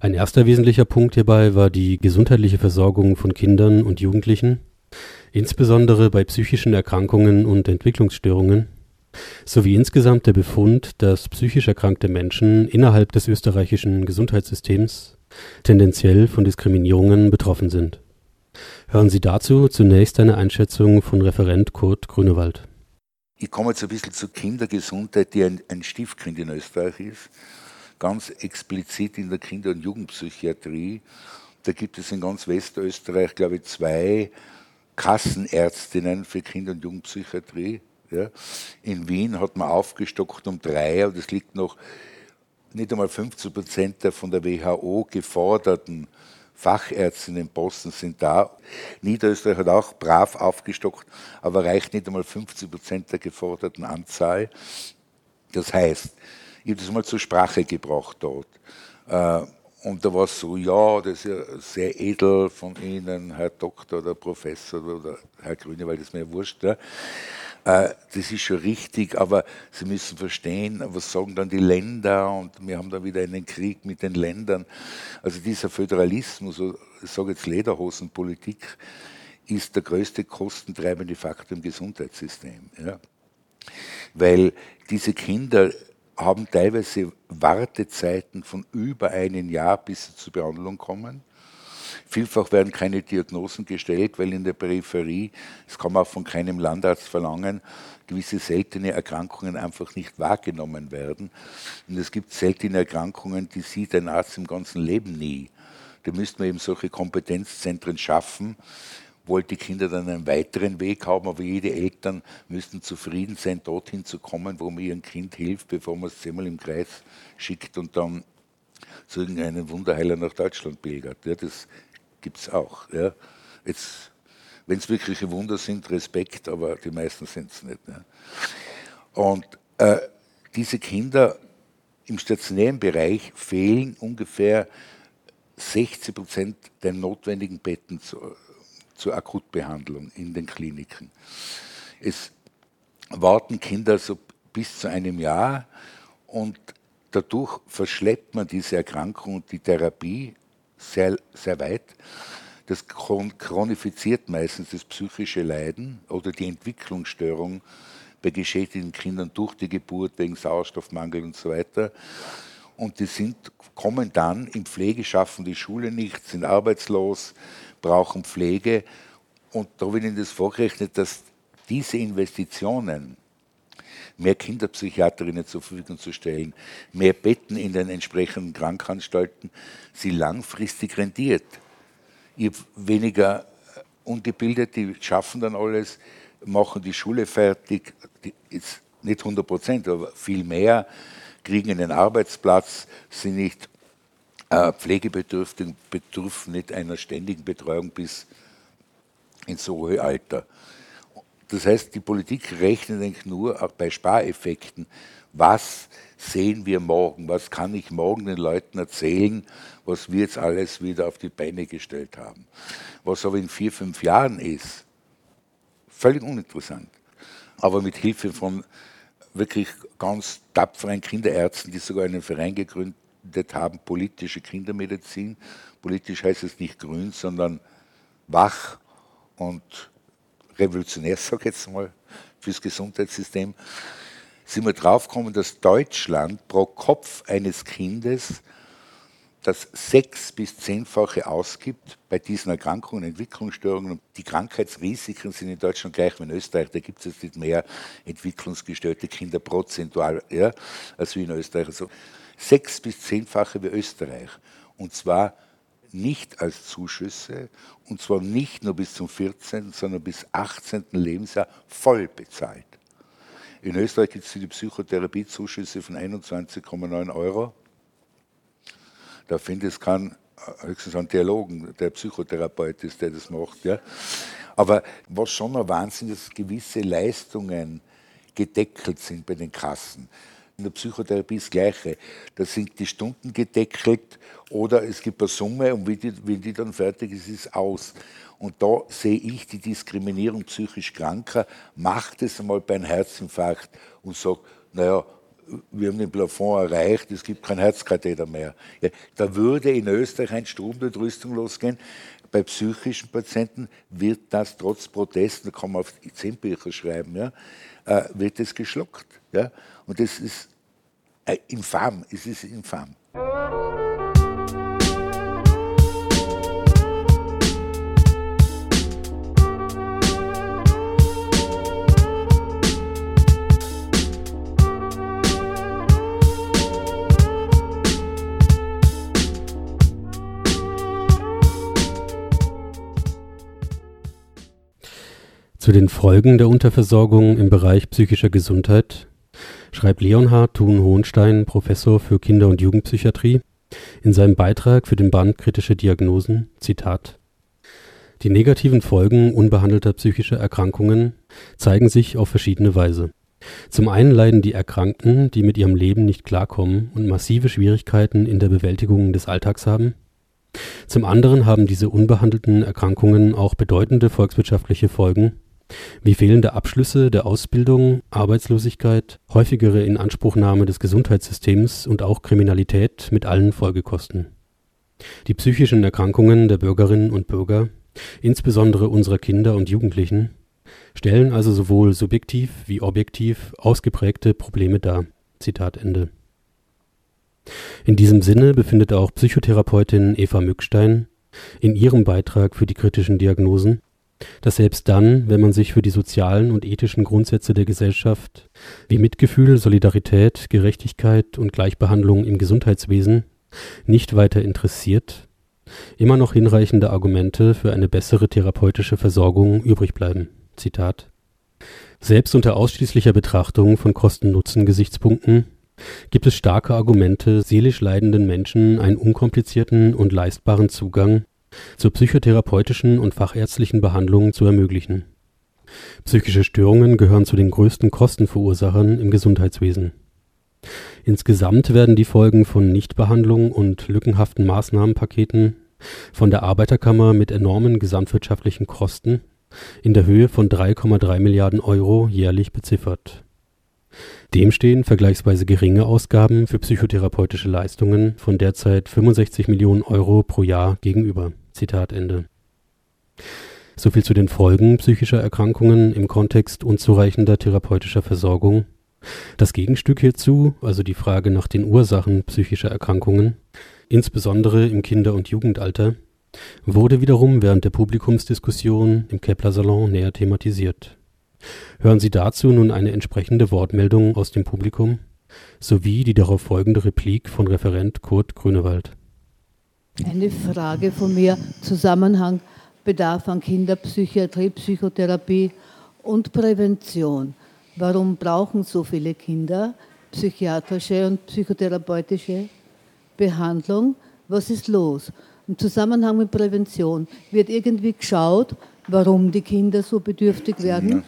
Speaker 2: Ein erster wesentlicher Punkt hierbei war die gesundheitliche Versorgung von Kindern und Jugendlichen, insbesondere bei psychischen Erkrankungen und Entwicklungsstörungen, sowie insgesamt der Befund, dass psychisch erkrankte Menschen innerhalb des österreichischen Gesundheitssystems tendenziell von Diskriminierungen betroffen sind. Hören Sie dazu zunächst eine Einschätzung von Referent Kurt Grünewald.
Speaker 3: Ich komme jetzt ein bisschen zur Kindergesundheit, die ein, ein Stiefkind in Österreich ist. Ganz explizit in der Kinder- und Jugendpsychiatrie. Da gibt es in ganz Westösterreich, glaube ich, zwei Kassenärztinnen für Kinder- und Jugendpsychiatrie. Ja. In Wien hat man aufgestockt um drei, und es liegt noch nicht einmal 50 Prozent der von der WHO geforderten Fachärztinnenposten sind da. Niederösterreich hat auch brav aufgestockt, aber reicht nicht einmal 50 Prozent der geforderten Anzahl. Das heißt, ich habe das mal zur Sprache gebracht dort. Äh, und da war es so, ja, das ist ja sehr edel von Ihnen, Herr Doktor oder Professor oder Herr Grüne, weil das mir wurscht. Ja. Äh, das ist schon richtig, aber Sie müssen verstehen, was sagen dann die Länder und wir haben da wieder einen Krieg mit den Ländern. Also dieser Föderalismus, ich sage jetzt Lederhosenpolitik, ist der größte kostentreibende Faktor im Gesundheitssystem. Ja. Weil diese Kinder haben teilweise Wartezeiten von über einem Jahr, bis sie zur Behandlung kommen. Vielfach werden keine Diagnosen gestellt, weil in der Peripherie, das kann man auch von keinem Landarzt verlangen, gewisse seltene Erkrankungen einfach nicht wahrgenommen werden. Und es gibt seltene Erkrankungen, die sieht ein Arzt im ganzen Leben nie. Da müsste man eben solche Kompetenzzentren schaffen, wollte die Kinder dann einen weiteren Weg haben, aber jede Eltern müssten zufrieden sein, dorthin zu kommen, wo man ihrem Kind hilft, bevor man es zehnmal im Kreis schickt und dann zu irgendeinem Wunderheiler nach Deutschland pilgert. Ja, das gibt es auch. Ja. Wenn es wirkliche Wunder sind, Respekt, aber die meisten sind es nicht. Ja. Und äh, diese Kinder im stationären Bereich fehlen ungefähr 60 Prozent der notwendigen Betten zur, zur Akutbehandlung in den Kliniken. Es warten Kinder so bis zu einem Jahr und dadurch verschleppt man diese Erkrankung und die Therapie sehr, sehr weit. Das chronifiziert meistens das psychische Leiden oder die Entwicklungsstörung bei geschädigten Kindern durch die Geburt wegen Sauerstoffmangel und so weiter. Und die sind, kommen dann in Pflege, schaffen die Schule nicht, sind arbeitslos, brauchen Pflege. Und da wird ihnen das vorgerechnet, dass diese Investitionen mehr Kinderpsychiaterinnen zur Verfügung zu stellen, mehr Betten in den entsprechenden Krankenanstalten, sie langfristig rendiert. Habe weniger äh, ungebildet, die schaffen dann alles, machen die Schule fertig, die, jetzt nicht 100 Prozent, aber viel mehr, kriegen einen Arbeitsplatz, sind nicht äh, pflegebedürftig, bedürfen nicht einer ständigen Betreuung bis ins hohe Alter. Das heißt, die Politik rechnet eigentlich nur auch bei Spareffekten. Was sehen wir morgen? Was kann ich morgen den Leuten erzählen, was wir jetzt alles wieder auf die Beine gestellt haben? Was aber in vier, fünf Jahren ist, völlig uninteressant. Aber mit Hilfe von wirklich ganz tapferen Kinderärzten, die sogar einen Verein gegründet haben, politische Kindermedizin. Politisch heißt es nicht grün, sondern wach und revolutionär, sage ich jetzt mal, fürs Gesundheitssystem, sind wir draufgekommen, dass Deutschland pro Kopf eines Kindes das sechs- bis zehnfache ausgibt bei diesen Erkrankungen, Entwicklungsstörungen. Die Krankheitsrisiken sind in Deutschland gleich wie in Österreich. Da gibt es jetzt nicht mehr entwicklungsgestörte Kinder prozentual ja, als wie in Österreich. Also sechs- bis zehnfache wie Österreich. Und zwar nicht als Zuschüsse und zwar nicht nur bis zum 14., sondern bis 18. Lebensjahr voll bezahlt. In Österreich gibt es die Psychotherapiezuschüsse von 21,9 Euro. Da finde ich keinen höchstens einen Theologen, der Psychotherapeut ist, der das macht. Ja. Aber was schon ein Wahnsinn ist, dass gewisse Leistungen gedeckelt sind bei den Kassen. In der Psychotherapie das Gleiche. Da sind die Stunden gedeckelt oder es gibt eine Summe und wenn die, wenn die dann fertig ist, ist es aus. Und da sehe ich die Diskriminierung psychisch Kranker. Macht es einmal bei einem Herzinfarkt und sagt, naja, wir haben den Plafond erreicht, es gibt kein Herzkatheter mehr. Ja, da würde in Österreich ein Stromdurchrüstung losgehen. Bei psychischen Patienten wird das trotz Protesten, da kann man auf zehn Bücher schreiben, ja, äh, wird das geschluckt. Ja? Und das ist äh, infam, es ist infam.
Speaker 2: Zu den Folgen der Unterversorgung im Bereich psychischer Gesundheit schreibt Leonhard Thun-Hohenstein, Professor für Kinder- und Jugendpsychiatrie, in seinem Beitrag für den Band Kritische Diagnosen, Zitat Die negativen Folgen unbehandelter psychischer Erkrankungen zeigen sich auf verschiedene Weise. Zum einen leiden die Erkrankten, die mit ihrem Leben nicht klarkommen und massive Schwierigkeiten in der Bewältigung des Alltags haben. Zum anderen haben diese unbehandelten Erkrankungen auch bedeutende volkswirtschaftliche Folgen wie fehlende Abschlüsse der Ausbildung, Arbeitslosigkeit, häufigere Inanspruchnahme des Gesundheitssystems und auch Kriminalität mit allen Folgekosten. Die psychischen Erkrankungen der Bürgerinnen und Bürger, insbesondere unserer Kinder und Jugendlichen, stellen also sowohl subjektiv wie objektiv ausgeprägte Probleme dar. Zitat Ende. In diesem Sinne befindet auch Psychotherapeutin Eva Mückstein in ihrem Beitrag für die kritischen Diagnosen dass selbst dann, wenn man sich für die sozialen und ethischen Grundsätze der Gesellschaft wie Mitgefühl, Solidarität, Gerechtigkeit und Gleichbehandlung im Gesundheitswesen nicht weiter interessiert, immer noch hinreichende Argumente für eine bessere therapeutische Versorgung übrig bleiben. Zitat Selbst unter ausschließlicher Betrachtung von Kosten-Nutzen-Gesichtspunkten gibt es starke Argumente, seelisch leidenden Menschen einen unkomplizierten und leistbaren Zugang zur psychotherapeutischen und fachärztlichen Behandlung zu ermöglichen. Psychische Störungen gehören zu den größten Kostenverursachern im Gesundheitswesen. Insgesamt werden die Folgen von Nichtbehandlung und lückenhaften Maßnahmenpaketen von der Arbeiterkammer mit enormen gesamtwirtschaftlichen Kosten in der Höhe von 3,3 Milliarden Euro jährlich beziffert. Dem stehen vergleichsweise geringe Ausgaben für psychotherapeutische Leistungen von derzeit 65 Millionen Euro pro Jahr gegenüber. Zitat Ende. Soviel zu den Folgen psychischer Erkrankungen im Kontext unzureichender therapeutischer Versorgung. Das Gegenstück hierzu, also die Frage nach den Ursachen psychischer Erkrankungen, insbesondere im Kinder- und Jugendalter, wurde wiederum während der Publikumsdiskussion im Kepler Salon näher thematisiert. Hören Sie dazu nun eine entsprechende Wortmeldung aus dem Publikum sowie die darauf folgende Replik von Referent Kurt Grünewald.
Speaker 4: Eine Frage von mir, Zusammenhang Bedarf an Kinderpsychiatrie, Psychotherapie und Prävention. Warum brauchen so viele Kinder psychiatrische und psychotherapeutische Behandlung? Was ist los? Im Zusammenhang mit Prävention wird irgendwie geschaut, warum die Kinder so bedürftig werden?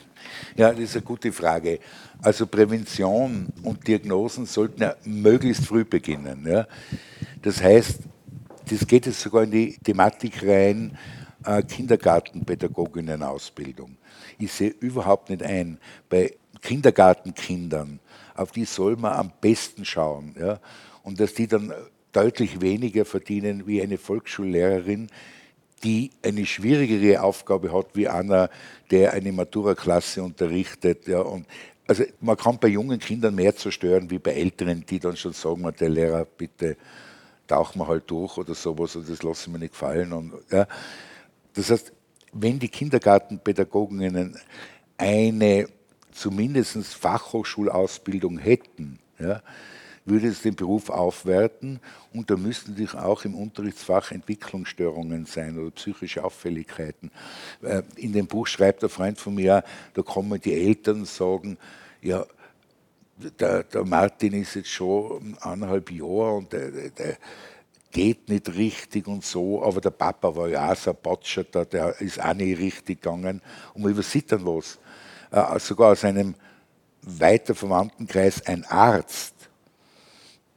Speaker 3: Ja, das ist eine gute Frage. Also Prävention und Diagnosen sollten ja möglichst früh beginnen. Ja. Das heißt, das geht jetzt sogar in die Thematik rein, äh, Kindergartenpädagoginnen-Ausbildung. Ich sehe überhaupt nicht ein, bei Kindergartenkindern, auf die soll man am besten schauen. Ja? Und dass die dann deutlich weniger verdienen wie eine Volksschullehrerin, die eine schwierigere Aufgabe hat wie einer, der eine Matura-Klasse unterrichtet. Ja, und also man kann bei jungen Kindern mehr zerstören wie bei Älteren, die dann schon sagen, der Lehrer, bitte tauchen wir halt durch oder sowas und das lassen wir nicht fallen. Und, ja. Das heißt, wenn die Kindergartenpädagoginnen eine zumindest Fachhochschulausbildung hätten, ja, würde es den Beruf aufwerten und da müssten sich auch im Unterrichtsfach Entwicklungsstörungen sein oder psychische Auffälligkeiten. Äh, in dem Buch schreibt ein Freund von mir, da kommen die Eltern und sagen, ja, der, der Martin ist jetzt schon eineinhalb Jahre und der, der geht nicht richtig und so, aber der Papa war ja auch so ein Botschert, der ist auch nicht richtig gegangen und man übersieht dann was. Äh, sogar aus einem weiter Verwandtenkreis ein Arzt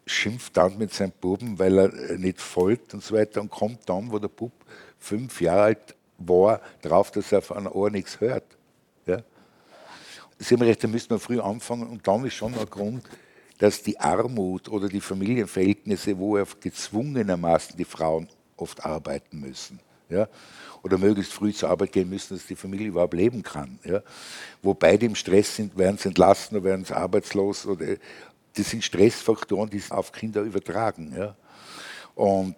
Speaker 3: schimpft dann mit seinem Buben, weil er nicht folgt und so weiter und kommt dann, wo der Bub fünf Jahre alt war, drauf, dass er von einer Ohr nichts hört. Sie haben recht, da müssen wir früh anfangen und dann ist schon ein Grund, dass die Armut oder die Familienverhältnisse, wo er gezwungenermaßen die Frauen oft arbeiten müssen. Ja? Oder möglichst früh zur Arbeit gehen müssen, dass die Familie überhaupt leben kann. Ja? Wo beide im Stress sind, werden sie entlassen oder werden sie arbeitslos oder das sind Stressfaktoren, die sich auf Kinder übertragen. Ja? Und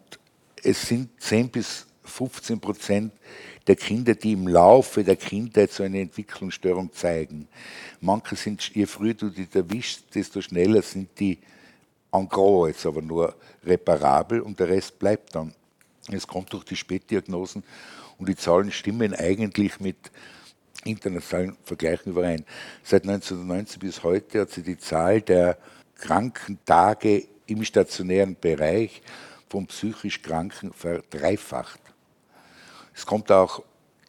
Speaker 3: es sind 10 bis 15 Prozent der Kinder, die im Laufe der Kindheit so eine Entwicklungsstörung zeigen. Manche sind, je früher du die erwischst, desto schneller sind die en gros jetzt aber nur reparabel und der Rest bleibt dann. Es kommt durch die Spätdiagnosen und die Zahlen stimmen eigentlich mit internationalen Vergleichen überein. Seit 1990 bis heute hat sich die Zahl der Krankentage im stationären Bereich von psychisch Kranken verdreifacht. Es kommt auch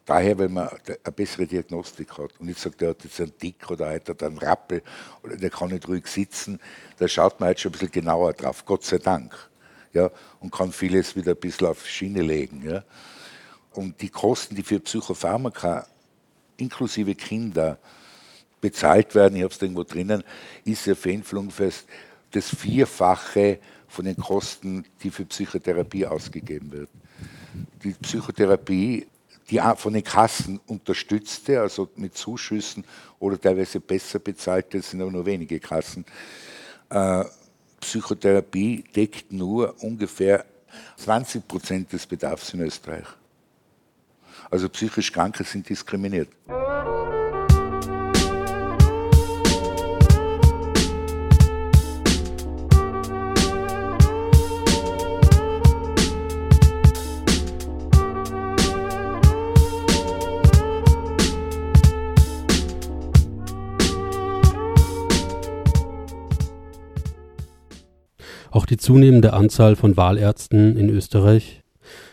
Speaker 3: daher, wenn man eine bessere Diagnostik hat. Und nicht sagt, der hat jetzt einen Dick oder er hat einen Rappel oder der kann nicht ruhig sitzen. Da schaut man jetzt schon ein bisschen genauer drauf, Gott sei Dank. Ja, und kann vieles wieder ein bisschen auf Schiene legen. Ja. Und die Kosten, die für Psychopharmaka inklusive Kinder bezahlt werden, ich habe es irgendwo drinnen, ist ja für Influenfest das Vierfache von den Kosten, die für Psychotherapie ausgegeben wird. Die Psychotherapie, die von den Kassen unterstützte, also mit Zuschüssen oder teilweise besser bezahlte, sind aber nur wenige Kassen. Äh, Psychotherapie deckt nur ungefähr 20 Prozent des Bedarfs in Österreich. Also psychisch Kranke sind diskriminiert.
Speaker 2: Die zunehmende Anzahl von Wahlärzten in Österreich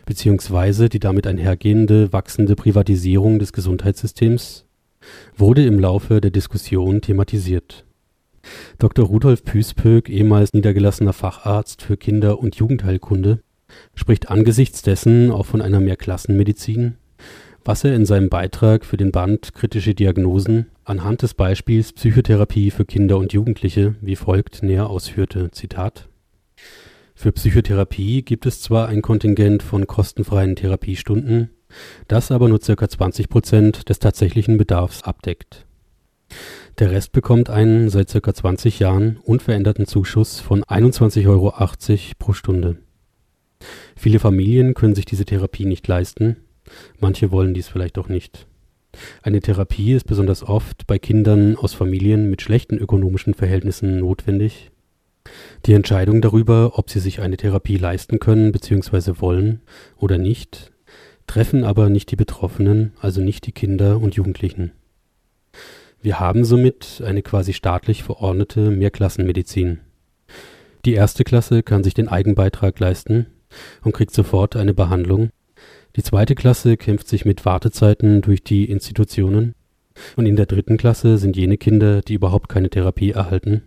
Speaker 2: beziehungsweise die damit einhergehende wachsende Privatisierung des Gesundheitssystems wurde im Laufe der Diskussion thematisiert. Dr. Rudolf Püspöck, ehemals niedergelassener Facharzt für Kinder- und Jugendheilkunde, spricht angesichts dessen auch von einer Mehrklassenmedizin, was er in seinem Beitrag für den Band Kritische Diagnosen anhand des Beispiels Psychotherapie für Kinder und Jugendliche wie folgt näher ausführte. Zitat für Psychotherapie gibt es zwar ein Kontingent von kostenfreien Therapiestunden, das aber nur ca. 20 Prozent des tatsächlichen Bedarfs abdeckt. Der Rest bekommt einen seit ca. 20 Jahren unveränderten Zuschuss von 21,80 Euro pro Stunde. Viele Familien können sich diese Therapie nicht leisten, manche wollen dies vielleicht auch nicht. Eine Therapie ist besonders oft bei Kindern aus Familien mit schlechten ökonomischen Verhältnissen notwendig die Entscheidung darüber, ob sie sich eine Therapie leisten können bzw. wollen oder nicht, treffen aber nicht die Betroffenen, also nicht die Kinder und Jugendlichen. Wir haben somit eine quasi staatlich verordnete Mehrklassenmedizin. Die erste Klasse kann sich den Eigenbeitrag leisten und kriegt sofort eine Behandlung. Die zweite Klasse kämpft sich mit Wartezeiten durch die Institutionen. Und in der dritten Klasse sind jene Kinder, die überhaupt keine Therapie erhalten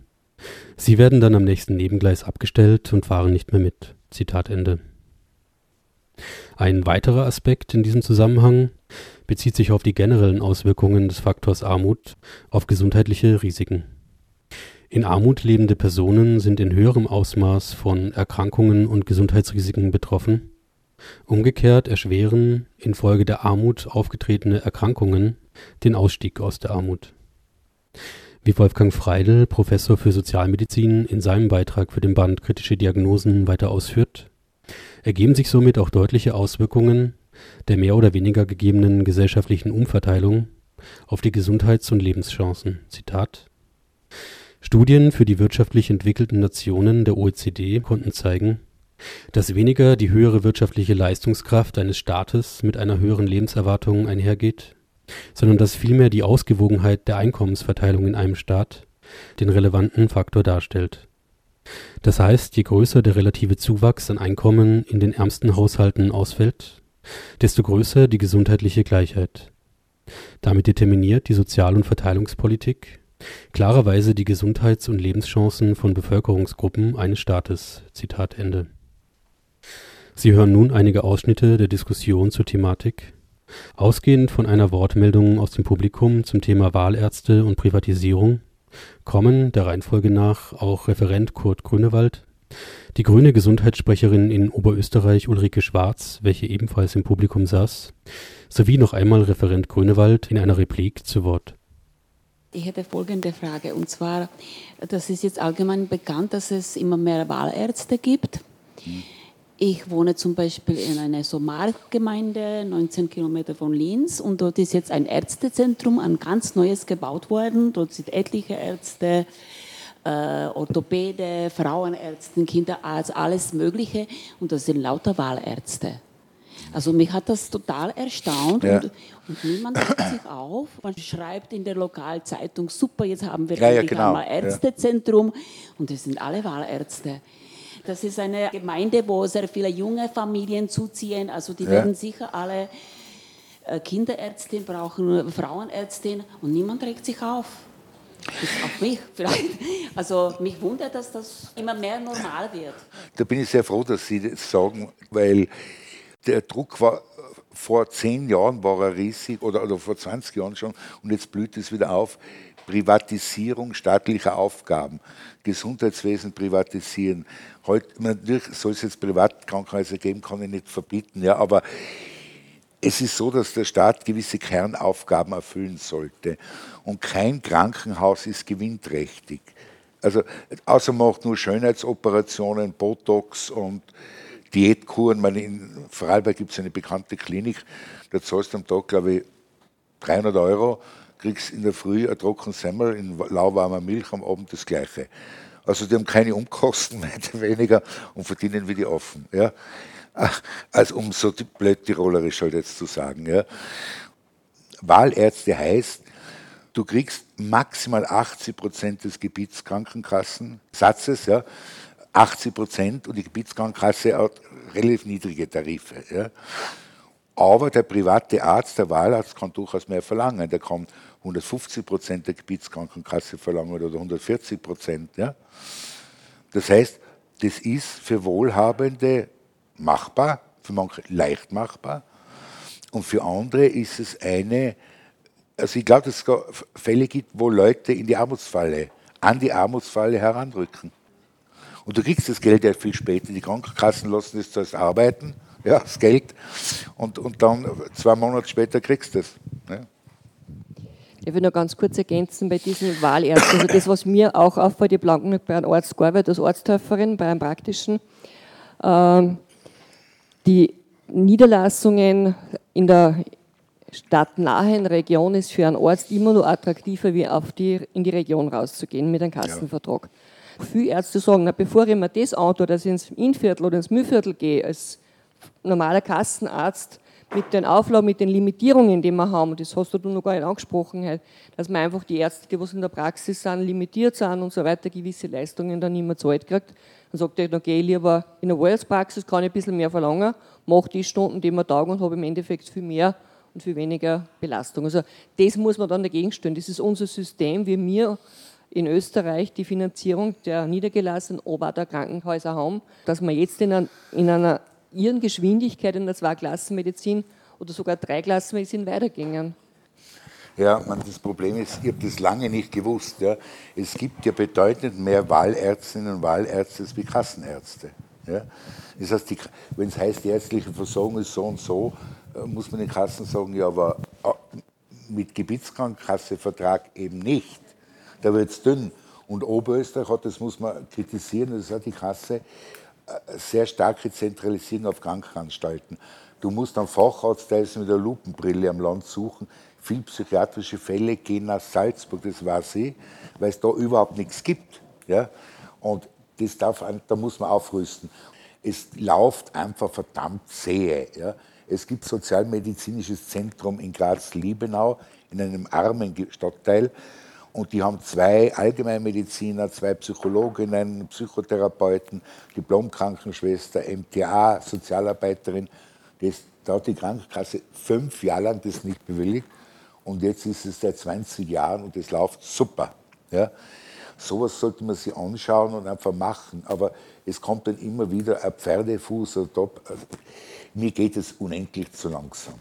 Speaker 2: Sie werden dann am nächsten Nebengleis abgestellt und fahren nicht mehr mit. Zitat Ende. Ein weiterer Aspekt in diesem Zusammenhang bezieht sich auf die generellen Auswirkungen des Faktors Armut auf gesundheitliche Risiken. In Armut lebende Personen sind in höherem Ausmaß von Erkrankungen und Gesundheitsrisiken betroffen. Umgekehrt erschweren infolge der Armut aufgetretene Erkrankungen den Ausstieg aus der Armut. Wie Wolfgang Freidl, Professor für Sozialmedizin, in seinem Beitrag für den Band Kritische Diagnosen weiter ausführt, ergeben sich somit auch deutliche Auswirkungen der mehr oder weniger gegebenen gesellschaftlichen Umverteilung auf die Gesundheits und Lebenschancen. Zitat Studien für die wirtschaftlich entwickelten Nationen der OECD konnten zeigen, dass weniger die höhere wirtschaftliche Leistungskraft eines Staates mit einer höheren Lebenserwartung einhergeht, sondern dass vielmehr die Ausgewogenheit der Einkommensverteilung in einem Staat den relevanten Faktor darstellt. Das heißt, je größer der relative Zuwachs an Einkommen in den ärmsten Haushalten ausfällt, desto größer die gesundheitliche Gleichheit. Damit determiniert die Sozial- und Verteilungspolitik klarerweise die Gesundheits- und Lebenschancen von Bevölkerungsgruppen eines Staates. Zitat Ende. Sie hören nun einige Ausschnitte der Diskussion zur Thematik. Ausgehend von einer Wortmeldung aus dem Publikum zum Thema Wahlärzte und Privatisierung kommen der Reihenfolge nach auch Referent Kurt Grünewald, die grüne Gesundheitssprecherin in Oberösterreich Ulrike Schwarz, welche ebenfalls im Publikum saß, sowie noch einmal Referent Grünewald in einer Replik zu Wort.
Speaker 5: Ich hätte folgende Frage, und zwar, das ist jetzt allgemein bekannt, dass es immer mehr Wahlärzte gibt. Ich wohne zum Beispiel in einer so Marktgemeinde, 19 Kilometer von Linz, und dort ist jetzt ein Ärztezentrum, ein ganz neues gebaut worden. Dort sind etliche Ärzte, äh, Orthopäde, Frauenärzte, Kinderarzt, alles Mögliche, und das sind lauter Wahlärzte. Also mich hat das total erstaunt ja. und, und, niemand regt sich auf. Man schreibt in der Lokalzeitung, super, jetzt haben wir
Speaker 3: ja, ja, genau.
Speaker 5: ein Ärztezentrum und es sind alle Wahlärzte. Das ist eine Gemeinde, wo sehr viele junge Familien zuziehen, also die werden sicher alle äh, Kinderärztin brauchen, Frauenärztin und niemand regt sich auf. Bis auf mich vielleicht. Also mich wundert, dass das immer mehr normal wird.
Speaker 3: Da bin ich sehr froh, dass Sie das sagen, weil der Druck war vor zehn Jahren war er riesig oder, oder vor 20 Jahren schon und jetzt blüht es wieder auf. Privatisierung staatlicher Aufgaben, Gesundheitswesen privatisieren. Heute, natürlich soll es jetzt Privatkrankenhäuser geben, kann ich nicht verbieten, ja, aber es ist so, dass der Staat gewisse Kernaufgaben erfüllen sollte und kein Krankenhaus ist gewinnträchtig. Also außer macht nur Schönheitsoperationen, Botox und Diätkuren. Meine, in Vorarlberg gibt es eine bekannte Klinik, da zahlst du am Tag, glaube ich, 300 Euro, kriegst in der Früh ein trocken Semmel in lauwarmer Milch, am Abend das Gleiche. Also die haben keine Umkosten, weniger, und verdienen wie die offen. Ja? Also um so blöd tirolerisch halt jetzt zu sagen. Ja? Wahlärzte heißt, du kriegst maximal 80 Prozent des Gebietskrankenkassensatzes, ja, 80 Prozent und die Gebietskrankenkasse hat relativ niedrige Tarife. Ja. Aber der private Arzt, der Wahlarzt, kann durchaus mehr verlangen. Der kann 150 Prozent der Gebietskrankenkasse verlangen oder 140 Prozent. Ja. Das heißt, das ist für Wohlhabende machbar, für manche leicht machbar und für andere ist es eine, also ich glaube, dass es Fälle gibt, wo Leute in die Armutsfalle, an die Armutsfalle heranrücken. Und du kriegst das Geld ja viel später. Die Krankenkassen lassen es zuerst arbeiten, ja, das Geld, und, und dann zwei Monate später kriegst du es. Ja.
Speaker 6: Ich will noch ganz kurz ergänzen bei diesen Wahlärzten. Also das, was mir auch auffällt, ich habe bei einem Arzt gearbeitet, als Arzthelferin, bei einem praktischen. Ähm, die Niederlassungen in der stadtnahen Region ist für einen Arzt immer noch attraktiver, wie auf die, in die Region rauszugehen mit einem Kassenvertrag. Ja. Viele Ärzte sagen, na, bevor ich mir das antue, dass ich ins Innviertel oder ins Mühlviertel gehe, als normaler Kassenarzt, mit den Auflagen, mit den Limitierungen, die wir haben, das hast du noch gar nicht angesprochen, dass man einfach die Ärzte, die was in der Praxis sind, limitiert sind und so weiter, gewisse Leistungen dann nicht mehr zahlt kriegt. Dann sagt er, dann gehe ich lieber in eine Wellness-Praxis, kann ich ein bisschen mehr verlangen, mache die Stunden, die mir taugen und habe im Endeffekt viel mehr und viel weniger Belastung. Also das muss man dann dagegen stellen. Das ist unser System, wie wir in Österreich die Finanzierung der niedergelassenen Obader Krankenhäuser haben, dass wir jetzt in einer, in einer ihren Geschwindigkeit in der Zweiklassenmedizin oder sogar Dreiklassenmedizin weitergingen.
Speaker 3: Ja, man, das Problem ist, ich habe das lange nicht gewusst. Ja. Es gibt ja bedeutend mehr Wahlärztinnen und Wahlärzte als Kassenärzte. Ja? Das heißt, wenn es heißt, die ärztliche Versorgung ist so und so, äh, muss man den Kassen sagen, ja, aber äh, mit Gebietskrankenkassevertrag eben nicht. Da wird es dünn. Und Oberösterreich hat, das muss man kritisieren, das hat die Kasse, äh, sehr starke Zentralisierung auf Krankenanstalten. Du musst am Facharzt teilweise mit der Lupenbrille am Land suchen. Viele psychiatrische Fälle gehen nach Salzburg, das weiß ich, weil es da überhaupt nichts gibt. Ja? Und das darf, da muss man aufrüsten. Es läuft einfach verdammt zäh. Ja? Es gibt Sozialmedizinisches Zentrum in Graz-Liebenau, in einem armen Stadtteil. Und die haben zwei Allgemeinmediziner, zwei Psychologinnen, Psychotherapeuten, Diplomkrankenschwester, MTA, Sozialarbeiterin. Das, da hat die Krankenkasse fünf Jahre lang das nicht bewilligt. Und jetzt ist es seit 20 Jahren und es läuft super. Ja? Sowas sollte man sich anschauen und einfach machen. Aber es kommt dann immer wieder ein Pferdefuß oder top. Also, mir geht es unendlich zu langsam.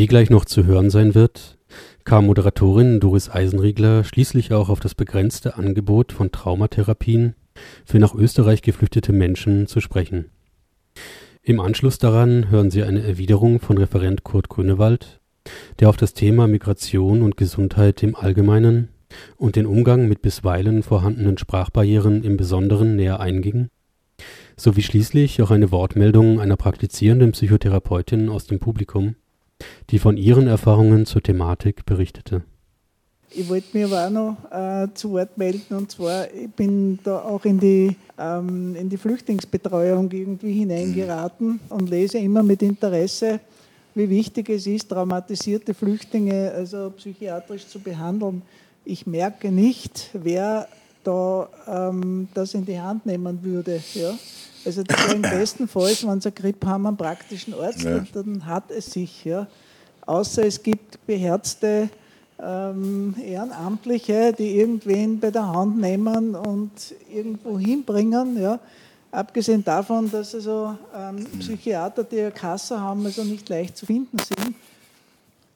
Speaker 2: Wie gleich noch zu hören sein wird, kam Moderatorin Doris Eisenriegler schließlich auch auf das begrenzte Angebot von Traumatherapien für nach Österreich geflüchtete Menschen zu sprechen. Im Anschluss daran hören Sie eine Erwiderung von Referent Kurt Grünewald, der auf das Thema Migration und Gesundheit im Allgemeinen und den Umgang mit bisweilen vorhandenen Sprachbarrieren im Besonderen näher einging, sowie schließlich auch eine Wortmeldung einer praktizierenden Psychotherapeutin aus dem Publikum die von ihren Erfahrungen zur Thematik berichtete.
Speaker 7: Ich wollte mir aber auch noch äh, zu Wort melden und zwar, ich bin da auch in die, ähm, in die Flüchtlingsbetreuung irgendwie hineingeraten und lese immer mit Interesse, wie wichtig es ist, traumatisierte Flüchtlinge also psychiatrisch zu behandeln. Ich merke nicht, wer da ähm, das in die Hand nehmen würde. Ja? Also im besten Fall, wenn sie eine Grippe haben, einen praktischen Arzt, ja. dann hat es sich. Ja. Außer es gibt beherzte ähm, Ehrenamtliche, die irgendwen bei der Hand nehmen und irgendwo hinbringen. Ja. Abgesehen davon, dass also ähm, Psychiater, die eine Kasse haben, also nicht leicht zu finden sind.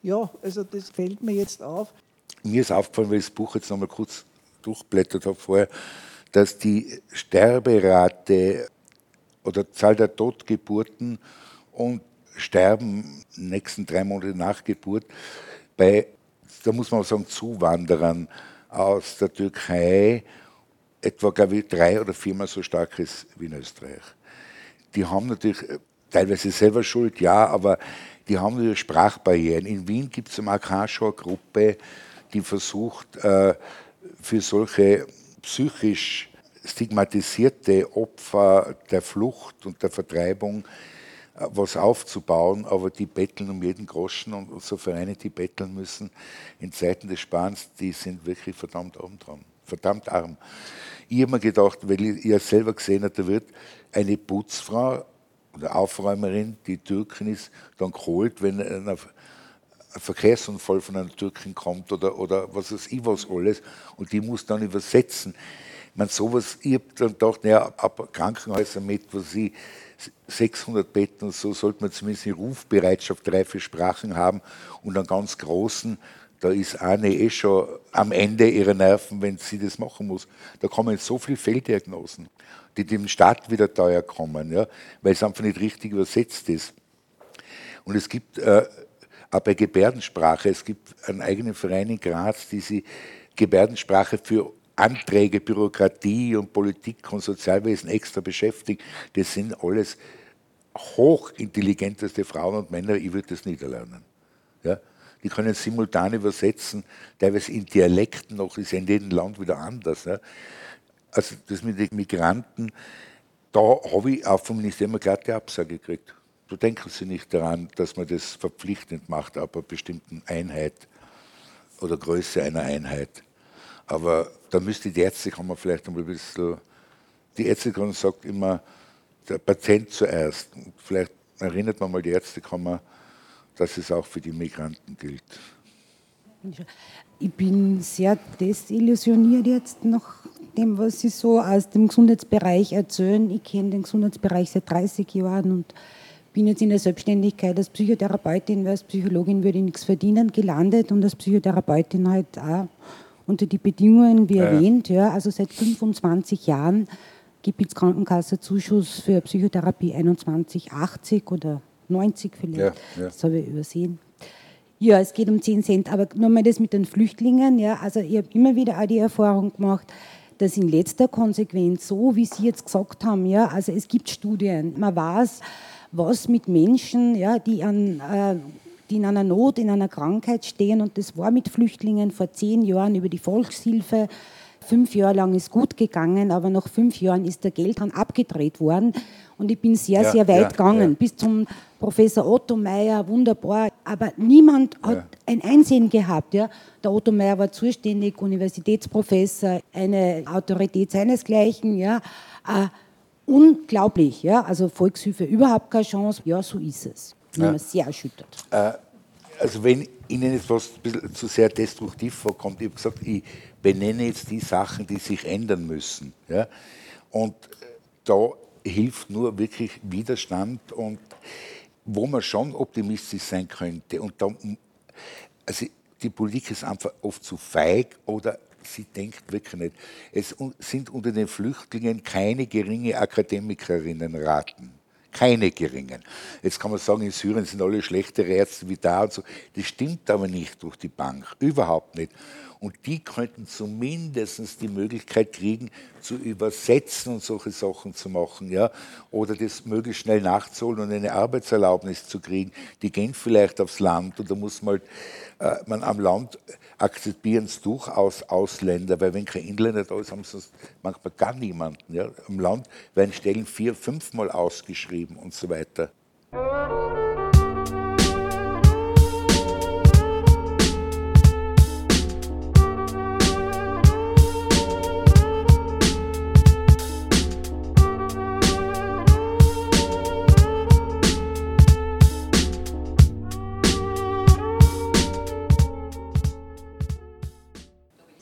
Speaker 7: Ja, also das fällt mir jetzt auf.
Speaker 3: Mir ist aufgefallen, weil ich das Buch jetzt nochmal kurz durchblättert habe vorher, dass die Sterberate oder Zahl der Totgeburten und Sterben nächsten drei Monate nach Geburt bei, da muss man sagen, Zuwanderern aus der Türkei etwa, glaube ich, drei oder viermal so stark ist wie in Österreich. Die haben natürlich äh, teilweise selber Schuld, ja, aber die haben natürlich Sprachbarrieren. In Wien gibt es eine Arkanshaw-Gruppe, die versucht, äh, für solche psychisch stigmatisierte Opfer der Flucht und der Vertreibung äh, was aufzubauen, aber die betteln um jeden Groschen und so Vereine, die betteln müssen in Zeiten des Sparens, die sind wirklich verdammt arm dran, verdammt arm. Ich habe mir gedacht, weil ich ja selber gesehen habe, da wird eine Putzfrau oder Aufräumerin, die Türkin ist, dann geholt, wenn ein Verkehrsunfall von einer Türkin kommt oder, oder was weiß ich was alles und die muss dann übersetzen meine, sowas, ich habe dann gedacht, naja, ab Krankenhäuser mit, was ich, 600 Betten und so, sollte man zumindest eine Rufbereitschaft drei, vier Sprachen haben und einen ganz großen, da ist eine eh schon am Ende ihrer Nerven, wenn sie das machen muss. Da kommen so viele Fehldiagnosen, die dem Staat wieder teuer kommen, ja, weil es einfach nicht richtig übersetzt ist. Und es gibt äh, auch bei Gebärdensprache, es gibt einen eigenen Verein in Graz, die sie Gebärdensprache für Anträge, Bürokratie und Politik und Sozialwesen extra beschäftigt. Das sind alles hochintelligenteste Frauen und Männer. Ich würde das niederlernen. Ja? Die können simultan übersetzen, teilweise in Dialekten noch, ist ja in jedem Land wieder anders. Ja? Also das mit den Migranten, da habe ich auch vom Ministerium eine glatte Absage gekriegt. Da denken Sie nicht daran, dass man das verpflichtend macht, ab einer bestimmten Einheit oder Größe einer Einheit. Aber da müsste die Ärztekammer vielleicht einmal ein bisschen. Die Ärztekammer sagt immer, der Patient zuerst. Vielleicht erinnert man mal die Ärztekammer, dass es auch für die Migranten gilt.
Speaker 8: Ich bin sehr desillusioniert jetzt nach dem, was Sie so aus dem Gesundheitsbereich erzählen. Ich kenne den Gesundheitsbereich seit 30 Jahren und bin jetzt in der Selbstständigkeit als Psychotherapeutin, weil als Psychologin würde ich nichts verdienen, gelandet und als Psychotherapeutin halt auch unter die Bedingungen, wie ja. erwähnt, ja, also seit 25 Jahren gibt es Krankenkassenzuschuss für Psychotherapie 21,80 oder 90 vielleicht, ja, ja. das habe ich übersehen. Ja, es geht um 10 Cent, aber nochmal das mit den Flüchtlingen, ja, also ich habe immer wieder auch die Erfahrung gemacht, dass in letzter Konsequenz, so wie Sie jetzt gesagt haben, ja, also es gibt Studien, man weiß, was mit Menschen, ja, die, an, äh, die in einer Not, in einer Krankheit stehen, und das war mit Flüchtlingen vor zehn Jahren über die Volkshilfe, Fünf Jahre lang ist gut gegangen, aber nach fünf Jahren ist der Geldrand abgedreht worden. Und ich bin sehr, ja, sehr weit ja, gegangen, ja. bis zum Professor Otto Meyer, wunderbar. Aber niemand hat ein Einsehen gehabt. Ja. Der Otto Meyer war zuständig, Universitätsprofessor, eine Autorität seinesgleichen. Ja. Äh, unglaublich. Ja. Also Volkshilfe überhaupt keine Chance. Ja, so ist es. Ich bin sehr erschüttert.
Speaker 3: Äh, also wenn Ihnen etwas zu sehr destruktiv vorkommt, ich habe gesagt, ich benenne jetzt die Sachen, die sich ändern müssen. Ja? Und da hilft nur wirklich Widerstand und wo man schon optimistisch sein könnte. Und da, also die Politik ist einfach oft zu feig oder sie denkt wirklich nicht. Es sind unter den Flüchtlingen keine geringe Akademikerinnenraten. Keine geringen. Jetzt kann man sagen, in Syrien sind alle schlechtere Ärzte wie da und so. Das stimmt aber nicht durch die Bank. Überhaupt nicht. Und die könnten zumindest die Möglichkeit kriegen, zu übersetzen und solche Sachen zu machen, ja, oder das möglichst schnell nachzuholen und eine Arbeitserlaubnis zu kriegen. Die gehen vielleicht aufs Land und da muss man, halt, äh, man am Land akzeptieren es durchaus Ausländer, weil wenn kein Inländer da ist, haben sie manchmal gar niemanden. Ja. Am Land werden Stellen vier, fünfmal ausgeschrieben und so weiter.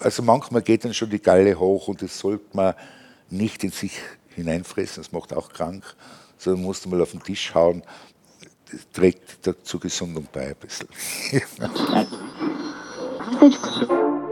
Speaker 3: Also manchmal geht dann schon die Galle hoch und das sollte man nicht in sich hineinfressen, das macht auch krank, sondern musst du mal auf den Tisch hauen. Das trägt zur Gesundung bei ein bisschen.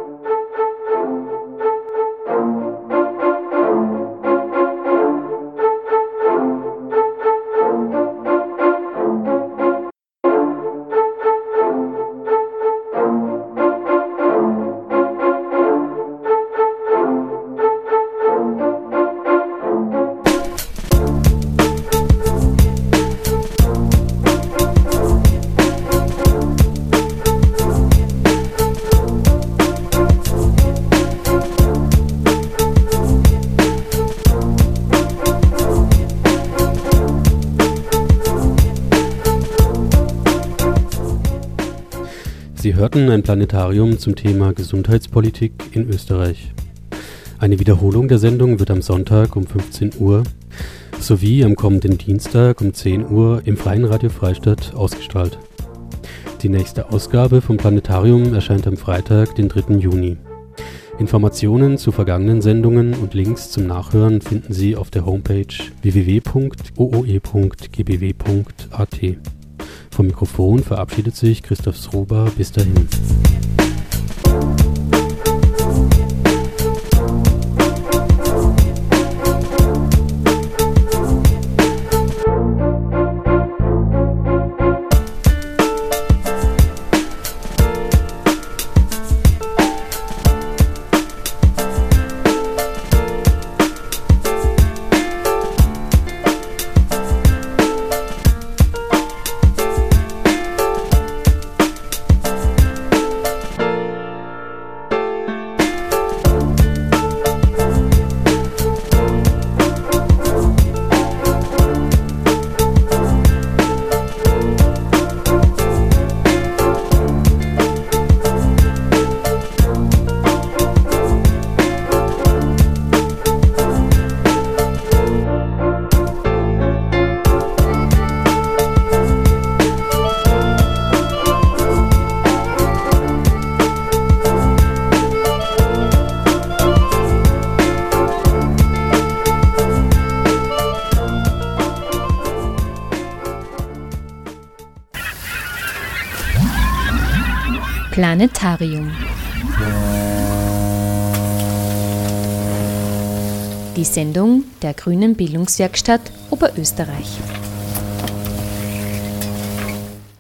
Speaker 2: hörten ein Planetarium zum Thema Gesundheitspolitik in Österreich. Eine Wiederholung der Sendung wird am Sonntag um 15 Uhr sowie am kommenden Dienstag um 10 Uhr im Freien Radio Freistadt ausgestrahlt. Die nächste Ausgabe vom Planetarium erscheint am Freitag, den 3. Juni. Informationen zu vergangenen Sendungen und Links zum Nachhören finden Sie auf der Homepage www.ooe.gbw.at. Vom Mikrofon verabschiedet sich Christoph Sruber. Bis dahin.
Speaker 1: Grünen Bildungswerkstatt Oberösterreich.